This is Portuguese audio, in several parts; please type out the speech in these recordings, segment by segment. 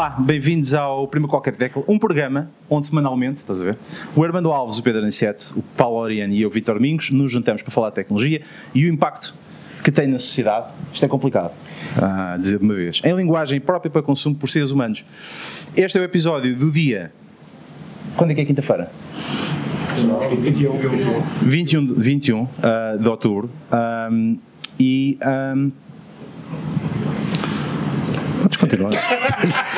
Olá, bem-vindos ao Prima Qualquer Tecla, um programa onde semanalmente, estás a ver? O Armando Alves, o Pedro Aniceto, o Paulo Oriane e eu, Vitor Mingos, nos juntamos para falar de tecnologia e o impacto que tem na sociedade. Isto é complicado, a dizer de uma vez. Em linguagem própria para consumo por seres humanos. Este é o episódio do dia. Quando é que é quinta-feira? 21, 21 uh, de outubro. Um, e. Um, Podes continuar.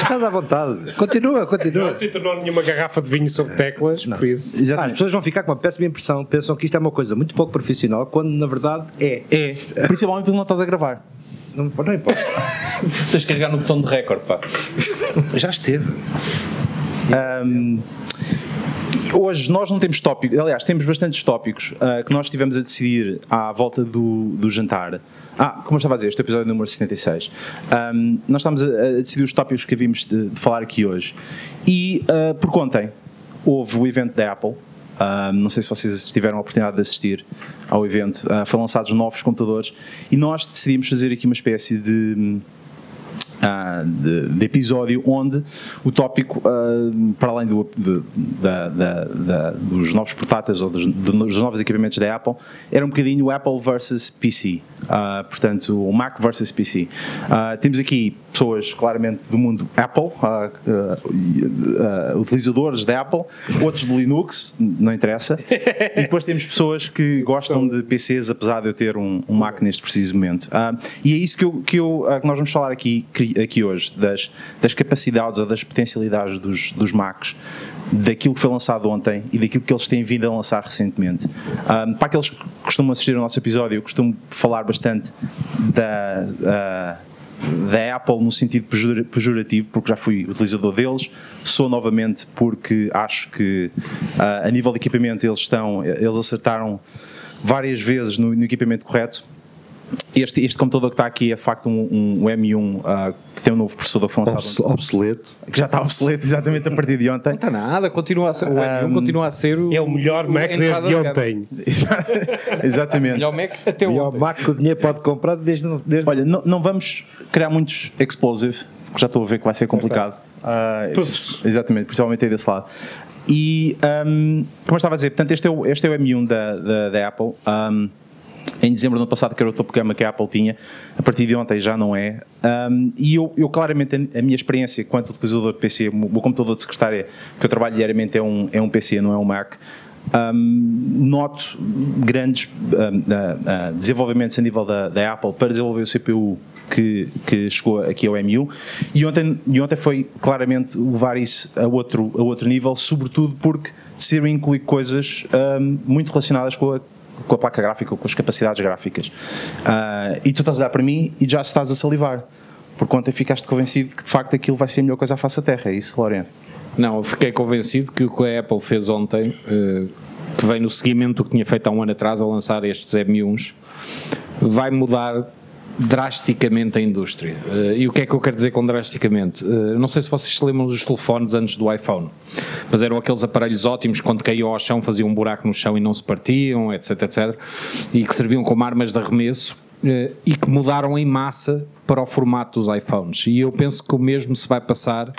Estás à vontade. Continua, continua. Não se tornou nenhuma garrafa de vinho sobre teclas, por isso. Ah, exatamente. as pessoas vão ficar com uma péssima impressão, pensam que isto é uma coisa muito pouco profissional, quando na verdade é. É, principalmente porque não estás a gravar. Não, não importa. Tens de carregar no botão de recorde, pá. Já esteve. Um, hoje nós não temos tópicos, aliás, temos bastantes tópicos uh, que nós estivemos a decidir à volta do, do jantar. Ah, como eu estava a dizer, este episódio número 76. Um, nós estamos a, a, decidir os tópicos que havíamos de, de falar aqui hoje. E, uh, por contem, houve o evento da Apple. Uh, não sei se vocês tiveram a oportunidade de assistir ao evento. Uh, foram lançados novos computadores e nós decidimos fazer aqui uma espécie de Uh, de, de, episódio onde o tópico, uh, para além do, de, da, da, da, dos novos portáteis ou dos, dos, novos equipamentos da Apple, era um bocadinho o Apple versus PC. Uh, portanto, o Mac versus PC. temos aqui pessoas claramente do mundo Apple, utilizadores da Apple, outros de Linux, não interessa, e depois temos pessoas que gostam de PCs, apesar de eu ter um, um Mac neste preciso momento. e é isso que, eu, que, eu, que nós vamos falar aqui aqui hoje, das, das capacidades ou das potencialidades dos, dos Macs, daquilo que foi lançado ontem e daquilo que eles têm vindo a lançar recentemente. Um, para aqueles que costumam assistir ao nosso episódio, eu costumo falar bastante da. Uh, da Apple no sentido pejorativo, porque já fui utilizador deles, sou novamente porque acho que uh, a nível de equipamento eles estão, eles acertaram várias vezes no, no equipamento correto este, este computador que está aqui é de facto um, um M1 uh, que tem um novo processador que foi lançado obsoleto. Que já está obsoleto exatamente a partir de ontem. Não está nada, continua a ser, o M1 um, continua a ser o, é o melhor Mac desde ontem. exatamente. O melhor Mac até o melhor Mac que o dinheiro pode comprar desde. desde... Olha, não, não vamos criar muitos explosive, porque já estou a ver que vai ser complicado. Uh, exatamente, principalmente aí desse lado. E um, como eu estava a dizer, portanto, este é o, este é o M1 da, da, da Apple. Um, em dezembro do ano passado, que era o topo gama que a Apple tinha, a partir de ontem já não é. Um, e eu, eu, claramente, a minha experiência enquanto utilizador de PC, o meu computador de secretária que eu trabalho diariamente é um, é um PC, não é um Mac. Um, noto grandes um, uh, uh, desenvolvimentos a nível da, da, Apple para desenvolver o CPU que, que chegou aqui ao M1 e ontem, e ontem foi claramente levar isso a outro, a outro nível, sobretudo porque decidiram incluir coisas um, muito relacionadas com a com a placa gráfica, com as capacidades gráficas. Uh, e tu estás a olhar para mim e já estás a salivar. Por ontem ficaste convencido que de facto aquilo vai ser a melhor coisa à face da Terra, é isso, Lorena? Não, eu fiquei convencido que o que a Apple fez ontem, uh, que vem no seguimento do que tinha feito há um ano atrás a lançar estes M1s, vai mudar drasticamente a indústria. Uh, e o que é que eu quero dizer com drasticamente? Uh, não sei se vocês se lembram dos telefones antes do iPhone, mas eram aqueles aparelhos ótimos quando caíam ao chão faziam um buraco no chão e não se partiam, etc, etc, e que serviam como armas de arremesso uh, e que mudaram em massa para o formato dos iPhones. E eu penso que o mesmo se vai passar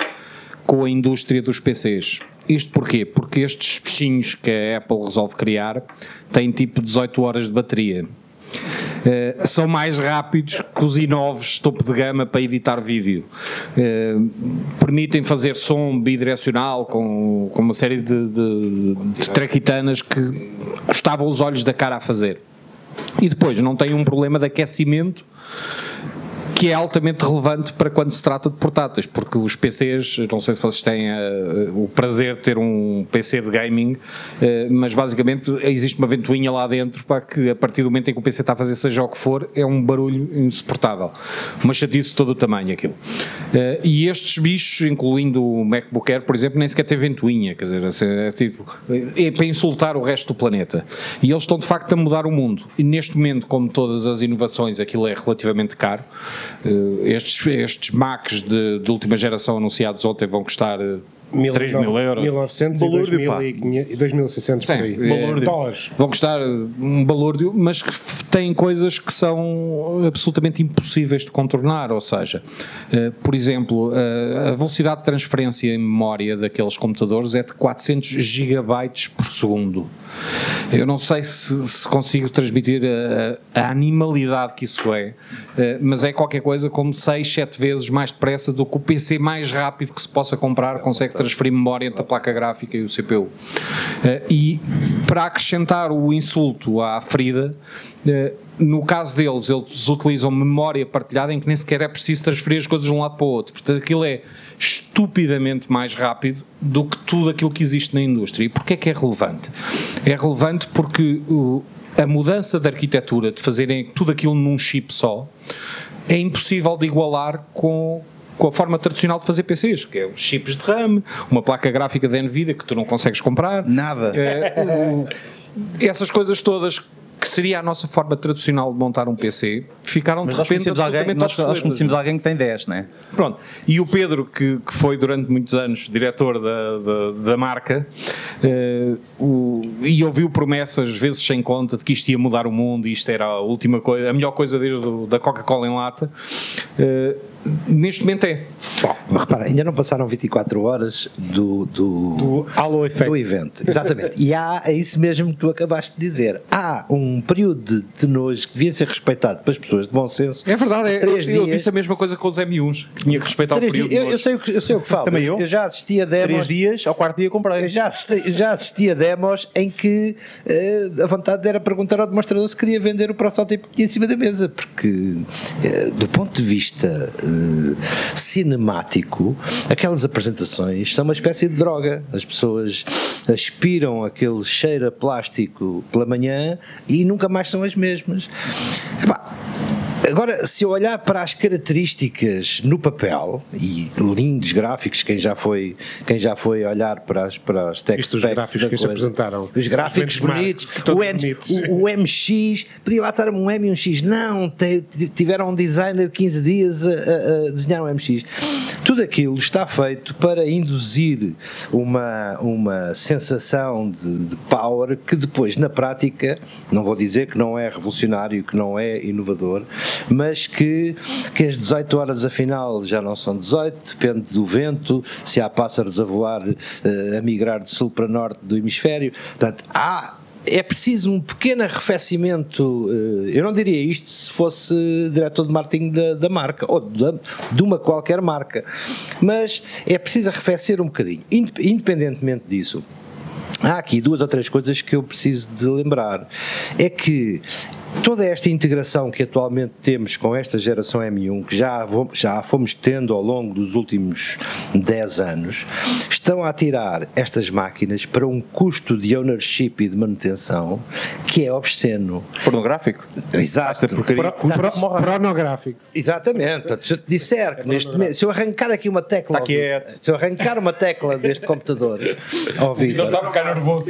com a indústria dos PCs. Isto porquê? Porque estes peixinhos que a Apple resolve criar têm tipo 18 horas de bateria Uh, são mais rápidos que os i9 topo de gama para editar vídeo. Uh, permitem fazer som bidirecional com, com uma série de, de, de traquitanas que custavam os olhos da cara a fazer. E depois não tem um problema de aquecimento que é altamente relevante para quando se trata de portáteis, porque os PCs, não sei se vocês têm uh, o prazer de ter um PC de gaming, uh, mas basicamente existe uma ventoinha lá dentro para que a partir do momento em que o PC está a fazer seja o que for, é um barulho insuportável. Uma chatice de todo o tamanho aquilo. Uh, e estes bichos, incluindo o MacBook Air, por exemplo, nem sequer tem ventoinha, quer dizer, é, é, tipo, é para insultar o resto do planeta. E eles estão de facto a mudar o mundo. E neste momento, como todas as inovações, aquilo é relativamente caro. Uh, estes, estes Macs de, de, última geração anunciados ontem vão custar 3 mil euros. 1900 balúrdio, e 2.600 por aí. É, dólares. Vão custar um balúrdio, mas que têm coisas que são absolutamente impossíveis de contornar. Ou seja, uh, por exemplo, uh, a velocidade de transferência em memória daqueles computadores é de 400 gigabytes por segundo. Eu não sei se, se consigo transmitir a, a, animalidade que isso é, uh, mas é qualquer coisa como 6, 7 vezes mais depressa do que o PC mais rápido que se possa comprar consegue transferir memória entre a placa gráfica e o CPU. Eh, e para acrescentar o insulto à ferida, eh, no caso deles, eles utilizam memória partilhada em que nem sequer é preciso transferir as coisas de um lado para o outro. Portanto, aquilo é estupidamente mais rápido do que tudo aquilo que existe na indústria. E porquê é que é relevante? É relevante porque a mudança de arquitetura, de fazerem tudo aquilo num chip só, é impossível de igualar com, com a forma tradicional de fazer PCs, que é os chips de RAM, uma placa gráfica da Nvidia que tu não consegues comprar. Nada. É, essas coisas todas que seria a nossa forma tradicional de montar um PC, ficaram Mas de repente alguém, nós, nós conhecemos alguém que tem 10, não é? Pronto. E o Pedro, que, que foi durante muitos anos diretor da, da, da marca, uh, o, e ouviu promessas, vezes sem conta, de que isto ia mudar o mundo, e isto era a última coisa, a melhor coisa desde do, da Coca-Cola em lata. Uh, neste momento é. Bom, repara, ainda não passaram 24 horas do, do, do, Halo Effect. do evento. Exatamente. e há, é isso mesmo que tu acabaste de dizer. Há um período de nojo que devia ser respeitado pelas pessoas de bom senso. É verdade, é, três eu, dias, eu disse a mesma coisa com os M1s. Tinha que respeitar o período dias, eu, eu, sei o que, eu sei o que falo. Também eu. Eu já assisti a demos. Três dias, ao quarto dia comprei. Eu já assisti, já assisti a demos em que uh, a vontade era perguntar ao demonstrador se queria vender o protótipo que tinha em cima da mesa, porque uh, do ponto de vista uh, cinemático, aquelas apresentações são uma espécie de droga. As pessoas aspiram aquele cheiro a plástico pela manhã e nunca mais são as mesmas. Epá, Agora, se eu olhar para as características no papel e lindos gráficos, quem já foi, quem já foi olhar para as, para as tech Isto, os gráficos que se apresentaram. Os gráficos bonitos, o, M, bonitos. O, o, MX, podia lá estar um M e um X. Não, tiveram um designer 15 dias a, a, a, desenhar um MX. Tudo aquilo está feito para induzir uma, uma sensação de, de power que depois, na prática, não vou dizer que não é revolucionário, que não é inovador, mas que, que as 18 horas afinal já não são 18, depende do vento, se há pássaros a voar, eh, a migrar de sul para norte do hemisfério. Portanto, há é preciso um pequeno arrefecimento. Eh, eu não diria isto se fosse diretor de marketing da, da marca ou de, de, uma qualquer marca, mas é preciso arrefecer um bocadinho. Independentemente disso, há aqui duas ou três coisas que eu preciso de lembrar. É que toda esta integração que atualmente temos com esta geração M1, que já, já fomos tendo ao longo dos últimos 10 anos, estão a tirar estas máquinas para um custo de ownership e de manutenção que é obsceno. Pornográfico? Exato. Porcaria, Pro, pornográfico. Exatamente. Se eu te disser que neste momento, se eu arrancar aqui uma tecla, se eu arrancar uma tecla deste computador ao Vitor,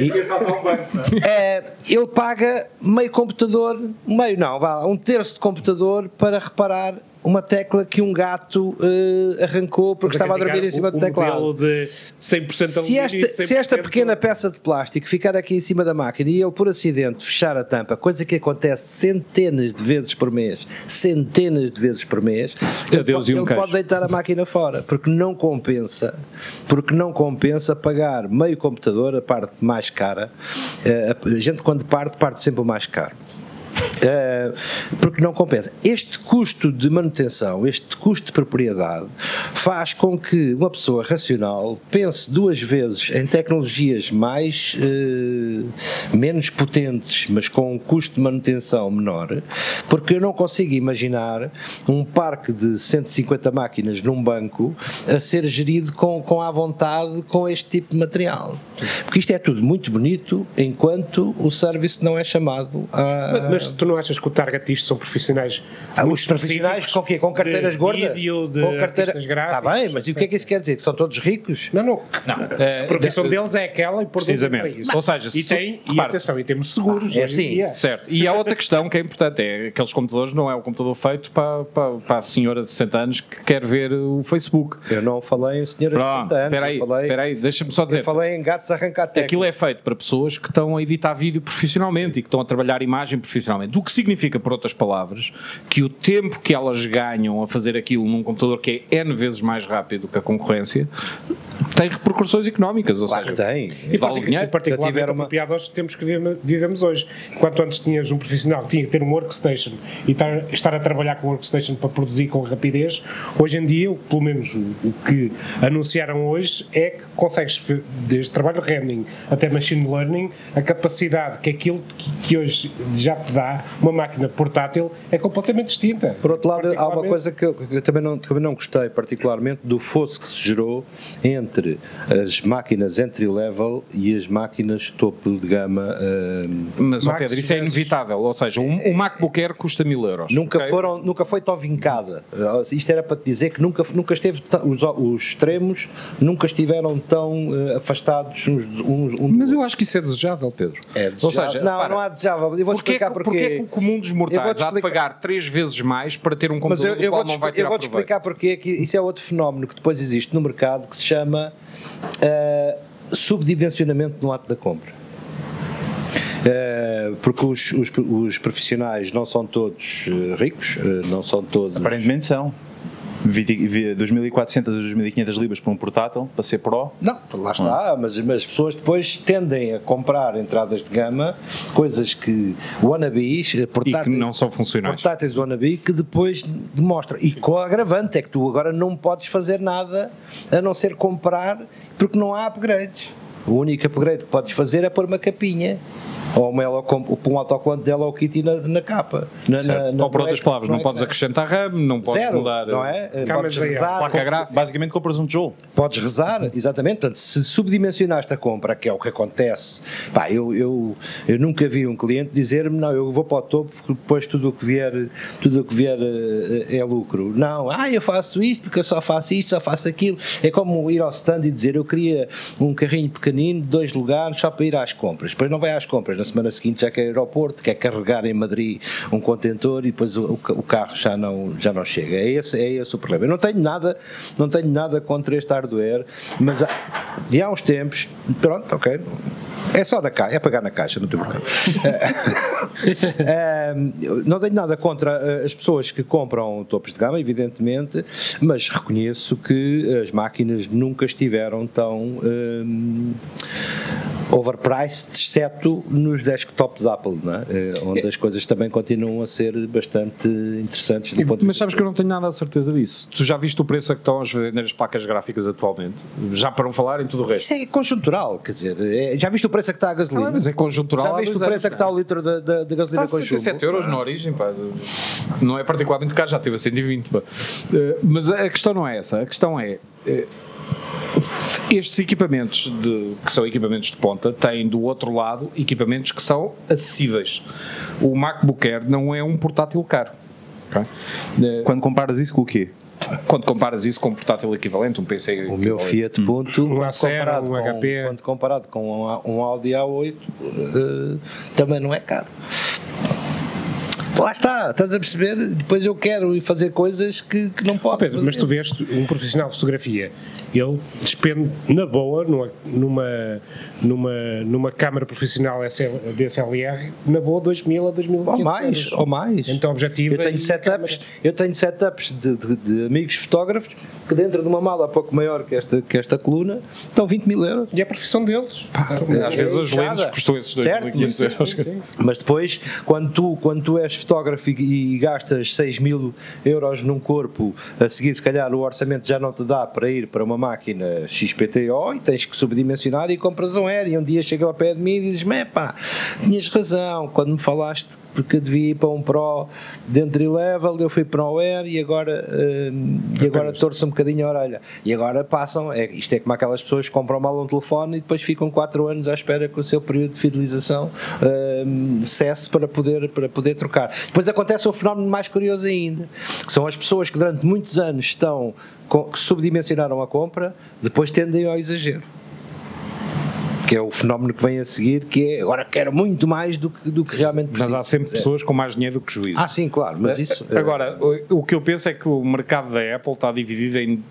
e, é, ele paga meio computador meio não, vá, um terço de computador para reparar uma tecla que um gato uh, arrancou porque estava a dormir em cima do teclado. de 100% se esta, 100% se esta pequena peça de plástico ficar aqui em cima da máquina e ele por acidente fechar a tampa, coisa que acontece centenas de vezes por mês, centenas de vezes por mês, ele, pode, um ele pode deitar a máquina fora, porque não compensa, porque não compensa pagar meio computador, a parte mais cara. Uh, a gente quando parte, parte sempre o mais caro. Uh, porque não compensa. Este custo de manutenção, este custo de propriedade, faz com que uma pessoa racional pense duas vezes em tecnologias mais uh, menos potentes, mas com um custo de manutenção menor, porque eu não consigo imaginar um parque de 150 máquinas num banco a ser gerido com, com à vontade com este tipo de material. Porque isto é tudo muito bonito enquanto o serviço não é chamado a. Mas tu não achas que o target disto são profissionais? Ah, os profissionais com quê? Com carteiras gordas? Vídeo, de com carteira... Está bem, mas e o que é que isso quer dizer? Que são todos ricos? Não, não. não. a profissão deles é aquela e por Precisamente. Ou seja, e, tem, e atenção, e temos seguros. Ah, é assim. Certo. E há outra questão que é importante: é aqueles computadores não é o computador feito para, para, para a senhora de 60 anos que quer ver o Facebook. Eu não falei em senhoras de 60 anos. Espera aí, falei, espera aí deixa-me só dizer. Eu falei em gatos arrancar. Aquilo é feito para pessoas que estão a editar vídeo profissionalmente e que estão a trabalhar imagem profissionalmente. O que significa, por outras palavras, que o tempo que elas ganham a fazer aquilo num computador que é N vezes mais rápido que a concorrência tem repercussões económicas. Ou claro seja, que tem. E vale dinheiro. Em particular, uma... apropriado aos tempos que vivemos hoje. Enquanto antes tinhas um profissional que tinha que ter um workstation e estar, estar a trabalhar com o workstation para produzir com rapidez, hoje em dia, pelo menos o, que anunciaram hoje, é que consegues, desde trabalho de rendering até machine learning, a capacidade que aquilo que, que hoje já te dá uma máquina portátil é completamente distinta. Por outro lado, há uma coisa que eu, que eu também, não, também não gostei particularmente do fosso que se gerou entre as máquinas entry-level e as máquinas topo de gama. Uh, Mas, Max, Pedro, isso é inevitável. Ou seja, um, um MacBook Air custa mil euros. Nunca, okay? foram, nunca foi tão vincada. Isto era para te dizer que nunca, nunca esteve. Os, os extremos nunca estiveram tão uh, afastados uns, uns, uns Mas eu acho que isso é desejável, Pedro. É desejável. Ou seja, não, para, não há desejável. Eu vou porquê, explicar porque. Porquê que o comum dos mortais há de pagar três vezes mais para ter um computador Mas eu, eu do qual não vai tirar Eu vou-te explicar porque que isso é outro fenómeno que depois existe no mercado que se chama uh, subdimensionamento no ato da compra. Uh, porque os, os, os, profissionais não são todos uh, ricos, uh, não são todos. Aparentemente são. 2.400 a 2.500 libras para um portátil, para ser Pro? Não, lá está, hum. mas, mas as pessoas depois tendem a comprar entradas de gama, coisas que wannabes, portáteis, e que não são funcionais. Portáteis wannabe que depois demonstra. E com agravante é que tu agora não podes fazer nada a não ser comprar, porque não há upgrades. O único upgrade que podes fazer é pôr uma capinha ou uma, um autocolante dela ou Kitty na, na capa. Na, na, na, ou por outras palavras, não, é podes acrescentar RAM, não podes Zero, mudar. Não é? Podes rezar. Placa basicamente compras um tijolo. Podes rezar, exatamente. Portanto, se subdimensionaste a compra, que é o que acontece, pá, eu, eu, eu nunca vi um cliente dizer-me, não, eu vou para o topo porque depois tudo o que vier, tudo o que vier é, é lucro. Não, ah, eu faço isto porque eu só faço isto, só faço aquilo. É como ir ao stand e dizer, eu queria um carrinho pequenino, dois lugares, só para ir às compras. Depois não vai às compras na semana seguinte já quer ir ao aeroporto, quer carregar em Madrid um contentor e depois o, o, carro já não, já não chega. É esse, é esse o problema. Eu não tenho nada, não tenho nada contra este hardware, mas há, de há uns tempos, pronto, ok, é só na caixa, é pagar na caixa, não tem problema. não tenho nada contra eh, as pessoas que compram topos de gama, evidentemente, mas reconheço que as máquinas nunca estiveram tão um, overpriced, exceto nos desktops Apple, é? onde é. as coisas também continuam a ser bastante interessantes. E, mas sabes que eu não tenho nada a certeza disso. Tu já viste o preço a que estão a vender as placas gráficas atualmente? Já para não falar em tudo o resto. Isso é conjuntural, quer dizer, é, já viste o preço a que está a gasolina? Ah, mas é conjuntural. Já viste o preço a que está o litro de, de, de gasolina está com 67 euros na origem, pá. não é particularmente caro, já teve a 120. Pá. Eh, mas a questão não é essa, a questão é eh, estes equipamentos, de, que são equipamentos de ponta, têm do outro lado equipamentos que são acessíveis. O MacBook Air não é um portátil caro. Okay? Quando comparas isso com o quê? Quando comparas isso com um portátil equivalente, um PC O meu Fiat Punto, um comparado, um com, HP. quando comparado com um, um Audi A8, uh, também não é caro. Lá está, estás a perceber? Depois eu quero ir fazer coisas que, que não posso. Oh, Pedro, mas tu veste um profissional de fotografia, ele despende na boa, numa, numa, numa, numa câmara profissional DSLR, na boa 2 mil a 2 mil Ou mais, ou mais. Então objetivo eu tenho é setups, Eu tenho setups de, de, de, amigos fotógrafos que dentro de uma mala pouco maior que esta, que esta coluna estão 20 mil euros. E é a profissão deles. Pá, Às é, vezes as lentes custam esses 2.500 euros. Mas depois, quando tu, quando tu és fotógrafo e, e gastas 6 mil euros num corpo, a seguir se calhar o orçamento já não te dá para ir para uma máquina XPTO e tens que subdimensionar e compras um aéreo e um dia chega ao pé de mim e dizes-me, pá, tinhas razão quando me falaste porque devia ir para um Pro de entry level, eu fui para o Air e agora, uh, e agora torço um bocadinho a orelha. E agora passam, é, isto é como aquelas pessoas que compram mal um telefone e depois ficam 4 anos à espera que o seu período de fidelização uh, cesse para poder, para poder trocar. Depois acontece um fenómeno mais curioso ainda, que são as pessoas que durante muitos anos estão que subdimensionaram a compra, depois tendem ao exagero que é o fenómeno que vem a seguir, que é agora quero muito mais do que, do que realmente Mas há sempre pessoas com mais dinheiro do que juízo. Ah, sim, claro, mas isso. Agora, o que eu penso é que o mercado da Apple está dividido em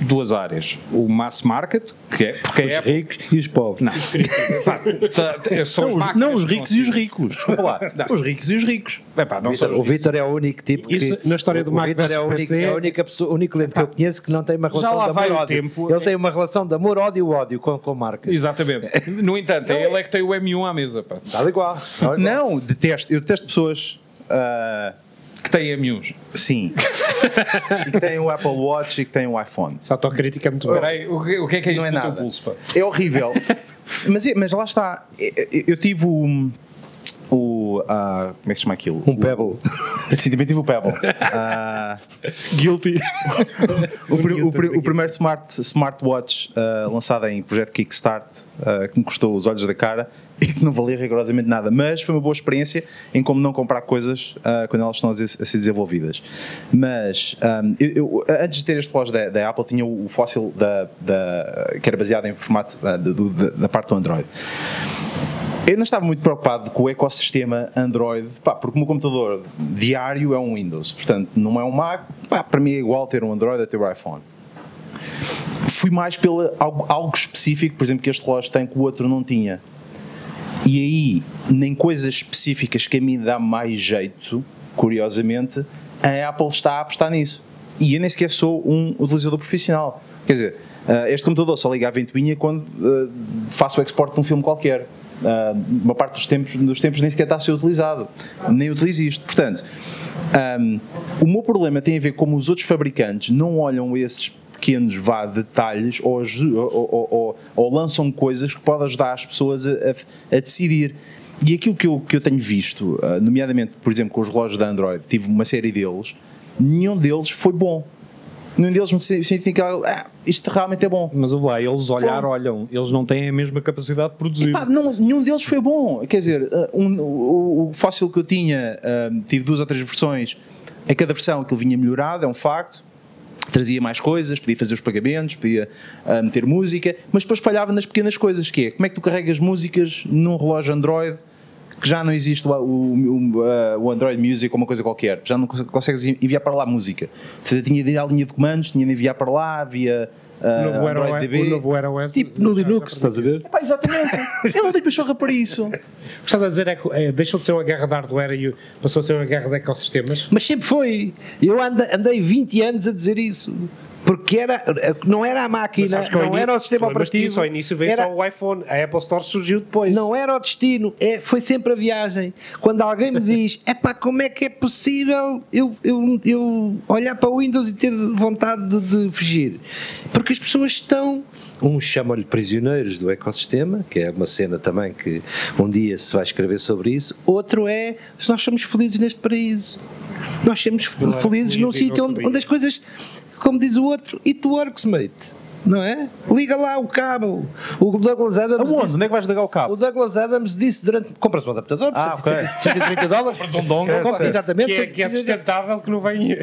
duas áreas. O mass market, que é porque os é ricos e os pobres. Não, são não, os, não, os ricos e os ricos. Lá. Os ricos e os ricos. É pá, não o Vitor é o único tipo que. Isso, na história do Mac Vitor é, o único, é a única pessoa, o único cliente que eu conheço que não tem uma relação de amor-ódio. Ele tem uma relação de amor-ódio-ódio com, com marcas. Exatamente. No entanto, é ele é que tem o M1 à mesa. Pá. Está igual. Não, detesto. Eu detesto pessoas. Uh, que tem M1s. Sim. e que tem o Apple Watch e que tem o iPhone. Só a crítica é muito boa. Peraí, o, que, o que é que é isso Não é nada. pulso? Pá? É horrível. mas, mas lá está. Eu, eu tive o. o uh, como é que se chama aquilo? Um Pebble. Sim, também tive o Pebble. Uh, Guilty. o, o, o, primeiro smart, smartwatch uh, lançado em projeto Kickstart, uh, que me custou os olhos da cara e que não valia rigorosamente nada, mas foi uma boa experiência em como não comprar coisas uh, quando elas estão a, ser desenvolvidas. Mas um, eu, eu, antes de ter este relógio da, da Apple, tinha o, fóssil da, da, que era baseado em formato uh, do, da, da parte do Android. Eu não estava muito preocupado com o ecossistema Android, pá, porque o meu computador diário é um Windows, portanto não é um Mac, pá, para mim é igual ter um Android a ter um iPhone. Fui mais pelo algo, algo específico, por exemplo, que este relógio tem que o outro não tinha e aí, nem coisas específicas que a mim dá mais jeito, curiosamente, a Apple está a apostar nisso. E eu nem sequer sou um utilizador profissional. Quer dizer, eh, este computador só liga a ventoinha quando eh, faço o export de um filme qualquer. Uh, uma parte dos tempos, dos tempos nem sequer está a ser utilizado. Nem utilizo isto. Portanto, um, o meu problema tem a ver como os outros fabricantes não olham esses pequenos vá, detalhes ou, ou, ou, ou, lançam coisas que podem ajudar as pessoas a, a, a decidir. E aquilo que eu, que eu tenho visto, ah, nomeadamente, por exemplo, com os relógios da Android, tive uma série deles, nenhum deles foi bom. Nenhum deles me significa, ah, isto realmente é bom. Mas lá, eles olhar, foi. olham, eles não têm a mesma capacidade de produzir. Epá, não, nenhum deles foi bom. Quer dizer, ah, um, o, o fóssil que eu tinha, um, tive duas ou três versões, a cada versão aquilo vinha melhorado, é um facto trazia mais coisas, podia fazer os pagamentos, podia uh, meter música, mas depois espalhava nas pequenas coisas, que é, como é que tu carregas músicas num relógio Android que já não existe o, o, uh, o, Android Music ou uma coisa qualquer, já não consegues enviar para lá música. Você tinha de ir à linha de comandos, tinha de enviar para lá, via Uh, novo Android DB. O novo Era OS. Tipo no Linux, estás a ver? Epá, exatamente. Eu não tenho pachorra para isso. O que estás a dizer é que é, deixou de ser uma guerra de hardware e passou a ser uma guerra de ecossistemas? Mas sempre foi. Eu andei, andei 20 anos a dizer isso porque era, não era a máquina, não era o sistema operativo. Isso, ao início veio era, só o iPhone, a Apple Store surgiu depois. Não era o destino, é, foi sempre a viagem. Quando alguém me diz, é pá, como é que é possível eu, eu, eu olhar para o Windows e ter vontade de, de fugir? Porque as pessoas estão uns chamam-lhe prisioneiros do ecossistema, que é uma cena também que um dia se vai escrever sobre isso. Outro é, nós somos felizes neste paraíso. Nós somos felizes num sítio onde, onde as coisas como diz o outro, it works, mate. Não é? Liga lá o cabo. O Douglas Adams. Aonde? Onde é que vais ligar o cabo? O Douglas Adams disse durante. Compras um adaptador por ah, 130 dólares. Compras um dongle. Compra, exatamente. Que é, que é sustentável, que não vem.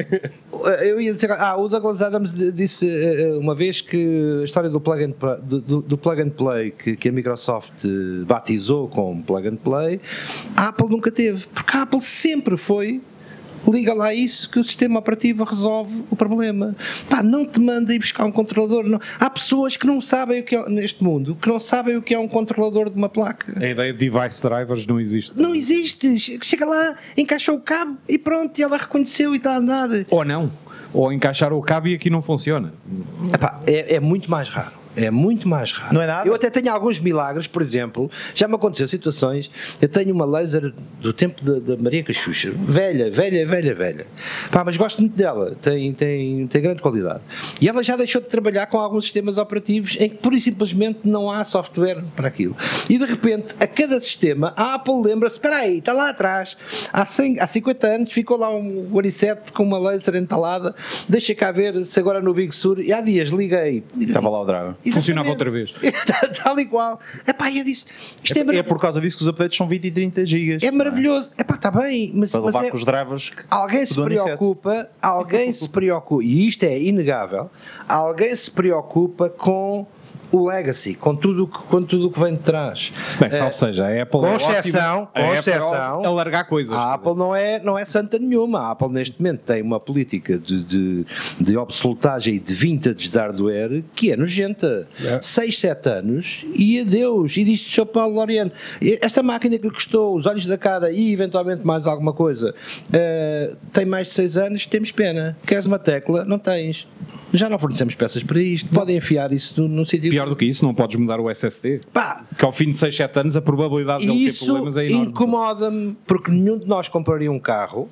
Eu ia dizer. Ah, o Douglas Adams disse eh, uma vez que a história do plug and, do, do plug and play que, que a Microsoft batizou como plug and play, a Apple nunca teve. Porque a Apple sempre foi liga lá isso que o sistema operativo resolve o problema. Pá, não te manda ir buscar um controlador. Não. Há pessoas que não sabem o que é, neste mundo, que não sabem o que é um controlador de uma placa. A ideia de device drivers não existe. Não existe. Chega lá, encaixou o cabo e pronto, e ela reconheceu e está a andar. Ou não. Ou encaixar o cabo e aqui não funciona. Epá, é, é muito mais raro É muito mais raro. Não é nada? Eu até tenho alguns milagres, por exemplo, já me aconteceu situações. Eu tenho uma laser do tempo da, Maria Cachucha, velha, velha, velha, velha. Pá, mas gosto muito dela, tem, tem, tem grande qualidade. E ela já deixou de trabalhar com alguns sistemas operativos em que pura e simplesmente não há software para aquilo. E de repente, a cada sistema, a Apple lembra-se: espera aí, está lá atrás, há, 100, há 50 anos ficou lá um i7 com uma laser entalada, deixa cá ver se agora no Big Sur, e há dias liguei. Estava lá o Dragon. Funcionava outra vez. Tal e qual. Epá, eu disse, isto é, É, é por causa disso que os updates são 20 e 30 gigas. É maravilhoso. Epá, está bem, mas, Para mas levar é- com os drivers. que- alguém se preocupa, alguém se preocupa, e isto é inegável, alguém se preocupa com o legacy, com tudo o que, com tudo que vem de trás. Bem, salve seja, a Apple com é exceção- com a Apple exceção- é alargar coisas. A Apple não é, não é santa nenhuma. A Apple neste momento tem uma política de, de, de obsolutagem e de vintage de hardware que é nojenta. É. 6, 7 anos e adeus. E diz o Sr. Paulo Loriano, esta máquina que lhe custou os olhos da cara e eventualmente mais alguma coisa eh, tem mais de 6 anos, temos pena. Queres uma tecla? Não tens. Já não fornecemos peças para isto. Podem enfiar isso no, no sítio. Pior do que isso, não podes mudar o SSD. Pá, Que ao fim de 6, 7 anos a probabilidade dele ter isso problemas é enorme. incomoda-me porque nenhum de nós compraria um carro.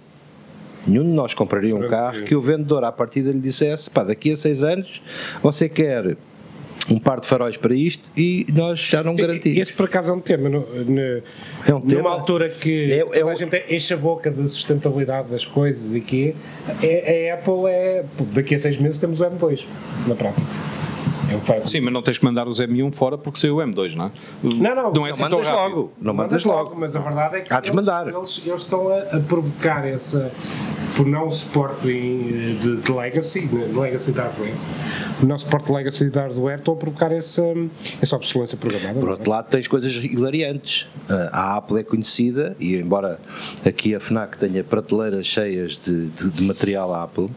Nenhum de nós compraria um carro que o vendedor à partida lhe dissesse: pá, daqui a seis anos você quer um par de faróis para isto e nós já não garantimos. Esse por acaso é um tema. no- no- É um numa tema. altura que É- é toda o- a gente enche a boca da sustentabilidade das coisas e que a Apple é. Daqui a seis meses temos o M2 na prática. É Sim, mas não tens que mandar os M1 fora porque saiu o M2, não é? Não, não, Não é não assim tão mandas logo. Não mandas logo. Mas a verdade é que eles, eles, eles estão a, a provocar essa, por não suporte em, de, de legacy, né, legacy de hardware, por não suporte de legacy de hardware, estão a provocar essa, essa obsolescência programada. Por é? outro lado, tens coisas hilariantes. Ah, A Apple é conhecida, e embora aqui a FNAC tenha prateleiras cheias de, de- de material Apple,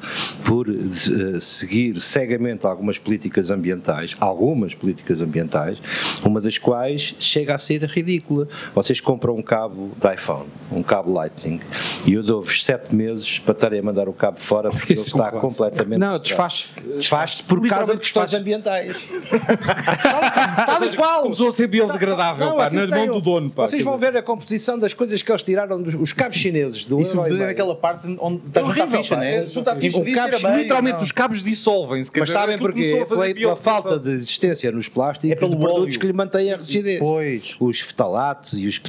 por eh, seguir cegamente algumas políticas ambientais, algumas políticas ambientais, uma das quais chega a ser ridícula. Vocês compram um cabo de iPhone, um cabo Lightning, e eu dou-vos sete meses para estarem a mandar o cabo fora porque ele Isso com está classe. completamente. Não, desfaz. Desfaz-se por causa de questões ambientais. Tal e qual. Começou a ser biodegradável, Não, pá, na mão do dono, pá. Vocês vão ver a composição das coisas que eles tiraram dos os cabos chineses do Isso e meio. naquela parte onde está junto à ficha, né? É, junto à ficha. Cabo Literalmente os cabos dissolvem-se. Mas sabem porquê? a Pela, falta de existência nos plásticos É de produtos que lhe mantêm a rigidez. Pois. Os fetalatos e os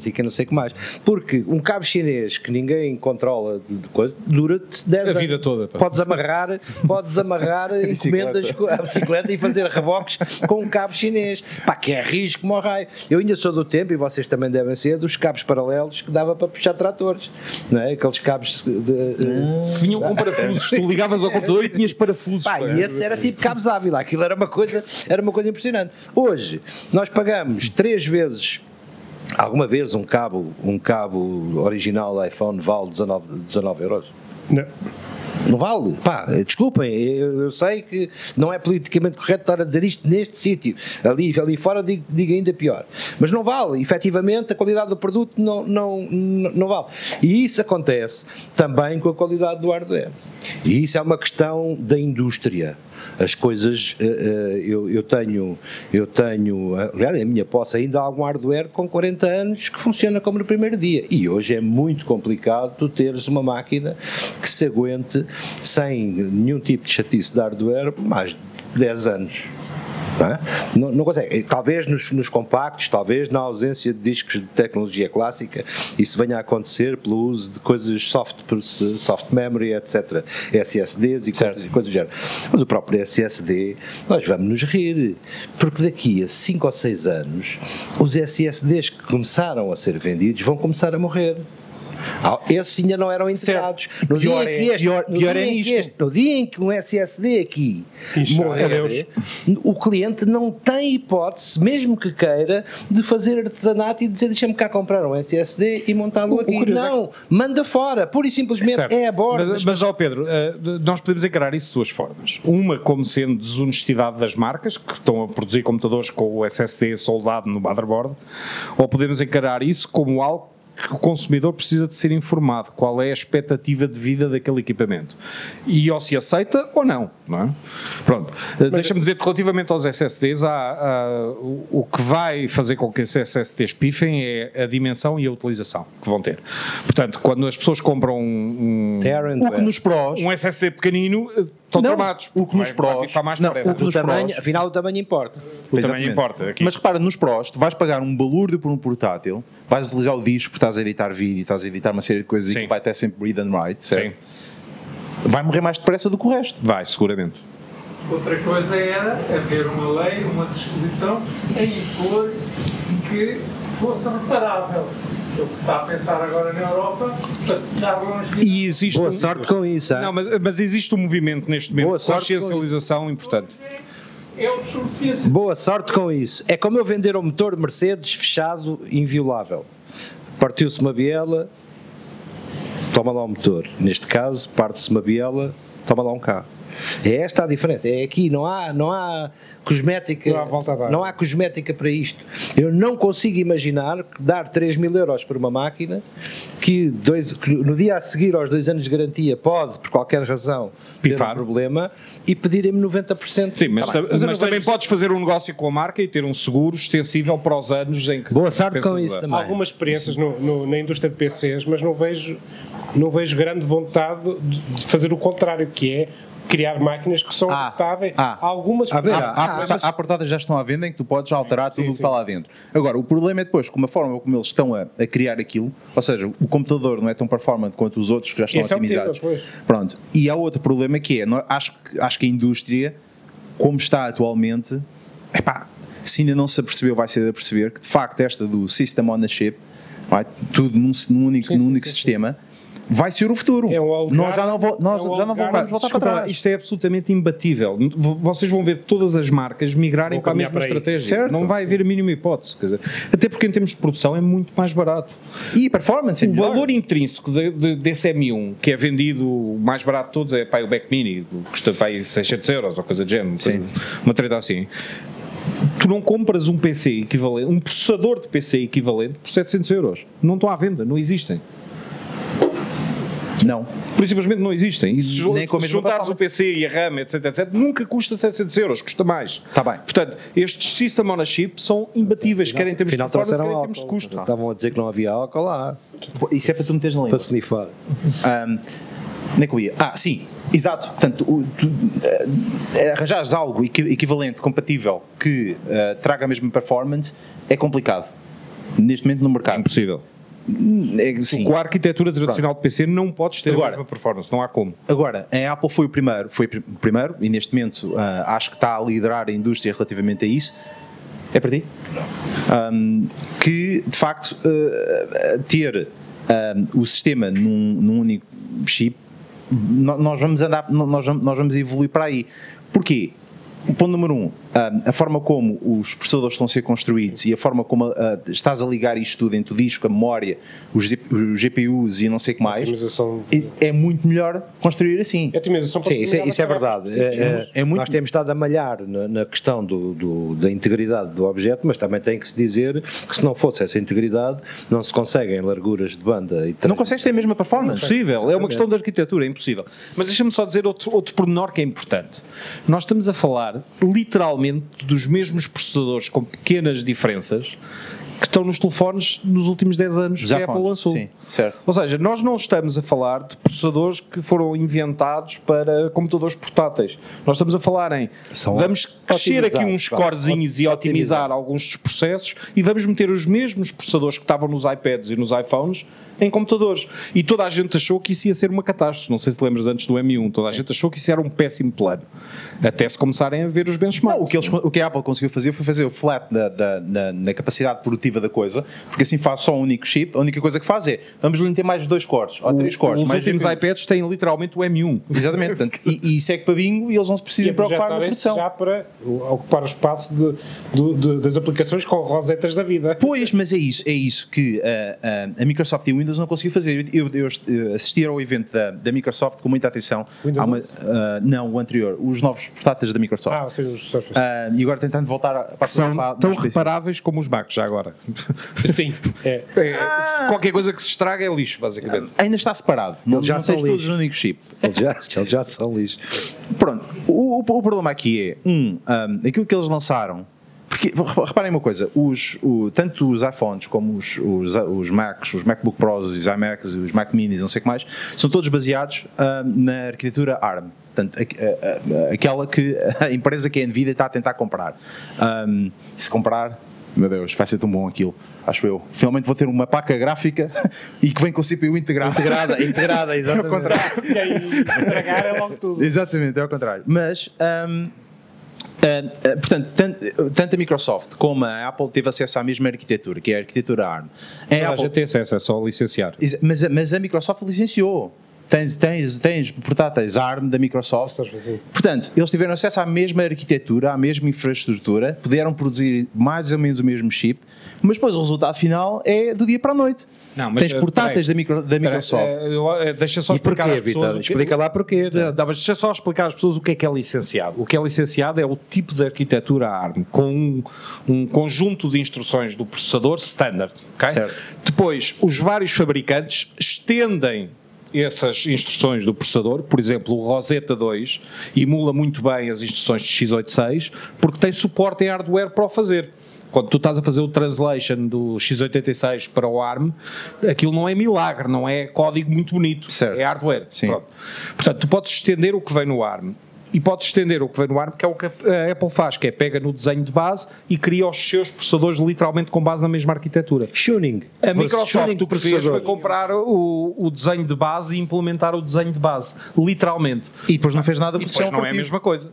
sei o que, não sei o que mais. Porque um cabo chinês que ninguém controla de, de coisa, dura-te 10 A anos. vida toda, pá. Podes amarrar, podes amarrar encomendas com a bicicleta e fazer reboques com um cabo chinês. Pá, que é risco, ao raio. Eu ainda sou do tempo, e vocês também devem ser, dos cabos paralelos que dava para puxar tratores. Não é? Aqueles cabos de, de- Vinham com parafusos. Tu ligavas ao computador e tinhas parafusos. Pá, pá. e esse era tipo cabos Ávila, aquilo era uma coisa, era uma coisa impressionante. Hoje, nós pagamos três vezes. Alguma vez um cabo, um cabo original iPhone vale 19, 19 euros? Não. Não vale? Pá, desculpem, eu, eu sei que não é politicamente correto estar a dizer isto neste sítio. Ali, ali fora digo, digo ainda pior. Mas não vale. Efetivamente, a qualidade do produto não, não, não, não vale. E isso acontece também com a qualidade do hardware. E isso é uma questão da indústria. As coisas, eh, eh, eu, eu tenho, eu tenho, aliás, em minha posse ainda há algum hardware com 40 anos que funciona como no primeiro dia. E hoje é muito complicado tu teres uma máquina que se aguente sem nenhum tipo de chatice de hardware mais de 10 anos. Não, é? não, não consegue. Talvez nos, nos compactos, talvez na ausência de discos de tecnologia clássica, isso venha a acontecer pelo uso de coisas soft, soft memory, etc. SSDs e coisas, e coisas do género. Mas o próprio SSD, nós vamos nos rir, porque daqui a 5 ou 6 anos, os SSDs que começaram a ser vendidos vão começar a morrer. Ah, Esses ainda não eram integrados. No Pior dia, em é- que este, pior- no pior dia é que este- no dia em que um SSD aqui Ixi, morrer, o cliente não tem hipótese, mesmo que queira, de fazer artesanato e dizer deixa-me cá comprar um SSD e montá-lo aqui. é Não, manda fora, pura e simplesmente Certo. é a bordo. Mas, mas ó Pedro, eh, nós podemos encarar isso de duas formas. Uma como sendo desonestidade das marcas, que estão a produzir computadores com o SSD soldado no motherboard, ou podemos encarar isso como algo que o consumidor precisa de ser informado qual é a expectativa de vida daquele equipamento e ou se aceita ou não, não é? Pronto, deixa-me dizer que relativamente aos SSDs, há, há, o, que vai fazer com que esses SSDs pifem é a dimensão e a utilização que vão ter. Portanto, quando as pessoas compram um, um o que nos prós, um SSD pequenino, estão não, tramados. O que nos prós, mais não, o que nos tamanho, prós, afinal o tamanho importa. O tamanho importa. Aqui. Mas repara, nos prós, tu vais pagar um balúrdio por um portátil, vais utilizar o disco porque estás a editar vídeo, estás a editar uma série de coisas Sim. e que vai ter sempre read and write, certo? Sim. Vai morrer mais depressa do que o resto. Vai, seguramente. Outra coisa era haver uma lei, uma disposição em impor que fosse reparável o que se está a pensar agora na Europa, e existe Boa um... sorte com isso. Não, mas, mas, existe um movimento neste momento Boa de consciencialização importante. É o Boa sorte com isso. É como eu vender um motor de Mercedes fechado, inviolável. Partiu-se uma biela, toma lá um motor. Neste caso, parte-se uma biela, toma lá um carro. É esta a diferença. É aqui, não há, não há cosmética. Não há, volta a não há cosmética para isto. Eu não consigo imaginar que dar 3 mil euros por uma máquina que, dois, que no dia a seguir aos dois anos de garantia pode, por qualquer razão, Pifar. ter um problema e pedirem-me 90%. Sim, mas, tá mas, mas também podes fazer um negócio com a marca e ter um seguro extensível para os anos em que. Boa sorte com isso também. Há algumas experiências no, no, na indústria de PCs, mas não vejo, não vejo grande vontade de fazer o contrário, que é criar máquinas que são ah, adaptáveis ah, a algumas há, há, há, há portadas já estão à venda em que tu podes alterar tudo o que está lá dentro. Agora, o problema é depois, como a forma como eles estão a, a, criar aquilo, ou seja, o computador não é tão performante quanto os outros que já estão Esse otimizados. É Pronto. E há outro problema que é, acho, acho que a indústria, como está atualmente, epá, se ainda não se apercebeu, vai ser a perceber que de facto esta do System on a Chip, vai, tudo num, num único, sim, num único sim, sistema. Sim vai ser o futuro. É um nós já não, nós é já não vamos voltar para trás. Isto é absolutamente imbatível. Vocês vão ver todas as marcas migrarem para a mesma para estratégia. Certo. Não vai haver a mínima hipótese. Dizer, até porque em termos de produção é muito mais barato. E performance. É o valor intrínseco de, de, desse M1, que é vendido o mais barato de todos, é pá, o Back Mini, custa pá, 600 euros ou coisa de género. Uma treta assim tu não compras um PC equivalente, um processador de PC equivalente por 700 euros. Não estão à venda, não existem. Não. Por simplesmente não existem. E se, Nem se juntares o PC e a RAM, etc, etc, nunca custa 700 euros, custa mais. Está bem. Portanto, estes System on a Chip são imbatíveis, quer em termos de performance, quer em termos de custo. Estavam a dizer que não havia álcool lá. Isso é para tu meteres na língua. Para snifar. Um, nem que eu ia. Ah, sim, exato. Portanto, tu, uh, arranjares algo equivalente, compatível, que uh, traga a mesma performance, é complicado. Neste momento no mercado. É impossível. É, sim. Com a arquitetura tradicional Pronto. de PC não podes ter agora, a mesma performance, não há como. Agora, a Apple foi o primeiro, foi o primeiro e neste momento uh, acho que está a liderar a indústria relativamente a isso. É para ti? Um, que de facto uh, ter um, o sistema num, num único chip, nós vamos andar, nós, nós vamos evoluir para aí. Porquê? Ponto número um, a forma como os processadores estão a ser construídos e a forma como estás a ligar isto tudo entre o disco, a memória, os, GPUs e não sei o que mais, é muito melhor construir assim. A otimização Sim, isso, é, isso é verdade. É, é, é, muito... Nós temos estado a malhar na, na questão do, do, da integridade do objeto, mas também tem que se dizer que se não fosse essa integridade, não se conseguem larguras de banda. E não consegues ter a mesma performance. É impossível, é uma questão de arquitetura, é impossível. Mas deixa-me só dizer outro, outro pormenor que é importante. Nós estamos a falar literalmente dos mesmos processadores com pequenas diferenças que estão nos telefones nos últimos 10 anos Já que a Apple lançou. Sim, certo. Ou seja, nós não estamos a falar de processadores que foram inventados para computadores portáteis. Nós estamos a falar em São vamos crescer aqui uns scorezinhos e otimizar alguns dos processos e vamos meter os mesmos processadores que estavam nos iPads e nos iPhones em computadores. E toda a gente achou que isso ia ser uma catástrofe. Não sei se te lembras antes do M1, toda a Sim. gente achou que isso era um péssimo plano. Até se começarem a ver os benchmarks. Não, o, que eles, o que a Apple conseguiu fazer foi fazer o flat da, da, capacidade produtiva da coisa, porque assim faz só um único chip. A única coisa que faz é vamos lhe ter mais dois cores ou três cores. Os últimos GPU. iPads têm literalmente o M1. Exatamente. Portanto, e, e isso é que para bingo e eles não se precisam preocupar na produção. Já para ocupar o espaço de, de, de, das aplicações com rosetas da vida. Pois, mas é isso, é isso que a, a, a Microsoft e o Windows não conseguiu fazer eu, eu, eu assisti ao evento da, da, Microsoft com muita atenção. Uma, uh, não, o anterior, os novos portáteis da Microsoft. Ah, ou seja, os Surface. Uh, e agora tentando voltar para são tão reparáveis como os Macs, já agora. Sim. É. É, Qualquer coisa que se estraga é lixo, basicamente. Ainda está separado. Não, já não são tens todos lixo. no único chip. Eles já, eles já são lixo. Pronto, o, o- o problema aqui é, um, um, aquilo que eles lançaram, porque rep- reparem uma coisa, os, o- tanto os iPhones como os, os, os Macs, os MacBook Pros, os iMacs, os Mac Minis, não sei o que mais, são todos baseados um, na arquitetura ARM. Portanto, a- a- a- aquela que a empresa que é a Nvidia está a tentar comprar. Um, se comprar, meu Deus, vai ser tão bom aquilo, acho eu. Finalmente vou ter uma placa gráfica e que vem com o CPU integrado. Integrada, integrada, exatamente. Ao contrário. E aí, estragar é logo tudo. Exatamente, é ao contrário. Mas, hum, hum, portanto, tanto, tanto a Microsoft como a Apple teve acesso à mesma arquitetura, que é a arquitetura ARM. A Toda a Apple- gente tem acesso, é só licenciar. Mas, a- mas a Microsoft licenciou. Tens, tens, tens portáteis ARM da Microsoft. Portanto, eles tiveram acesso à mesma arquitetura, à mesma infraestrutura, puderam produzir mais ou menos o mesmo chip, mas depois o resultado final é do dia para a noite. Não, mas, tens eh, portáteis da, peraí. micro- da Microsoft. eh, eu, eh, deixa só E explicar porquê, às pessoas. Que- Explica lá porquê. Não, não, mas deixa só explicar às pessoas o que é que é licenciado. O que é licenciado é o tipo de arquitetura ARM, com um, um conjunto de instruções do processador standard. ok? Certo. Depois, os vários fabricantes estendem essas instruções do processador, por exemplo, o Rosetta 2 emula muito bem as instruções de x86 porque tem suporte em hardware para o fazer. Quando tu estás a fazer o translation do x86 para o ARM, aquilo não é milagre, não é código muito bonito, Certo. é hardware. Sim. Pronto. Portanto, tu podes estender o que vem no ARM. E podes estender o que vem no ARM, que é o que a Apple faz, que é pega no desenho de base e cria os seus processadores literalmente com base na mesma arquitetura. Tuning. A Microsoft Tuning o que fez foi comprar o, o desenho de base e implementar o desenho de base, literalmente. E depois não fez nada com o depois sistema não é a mesma coisa.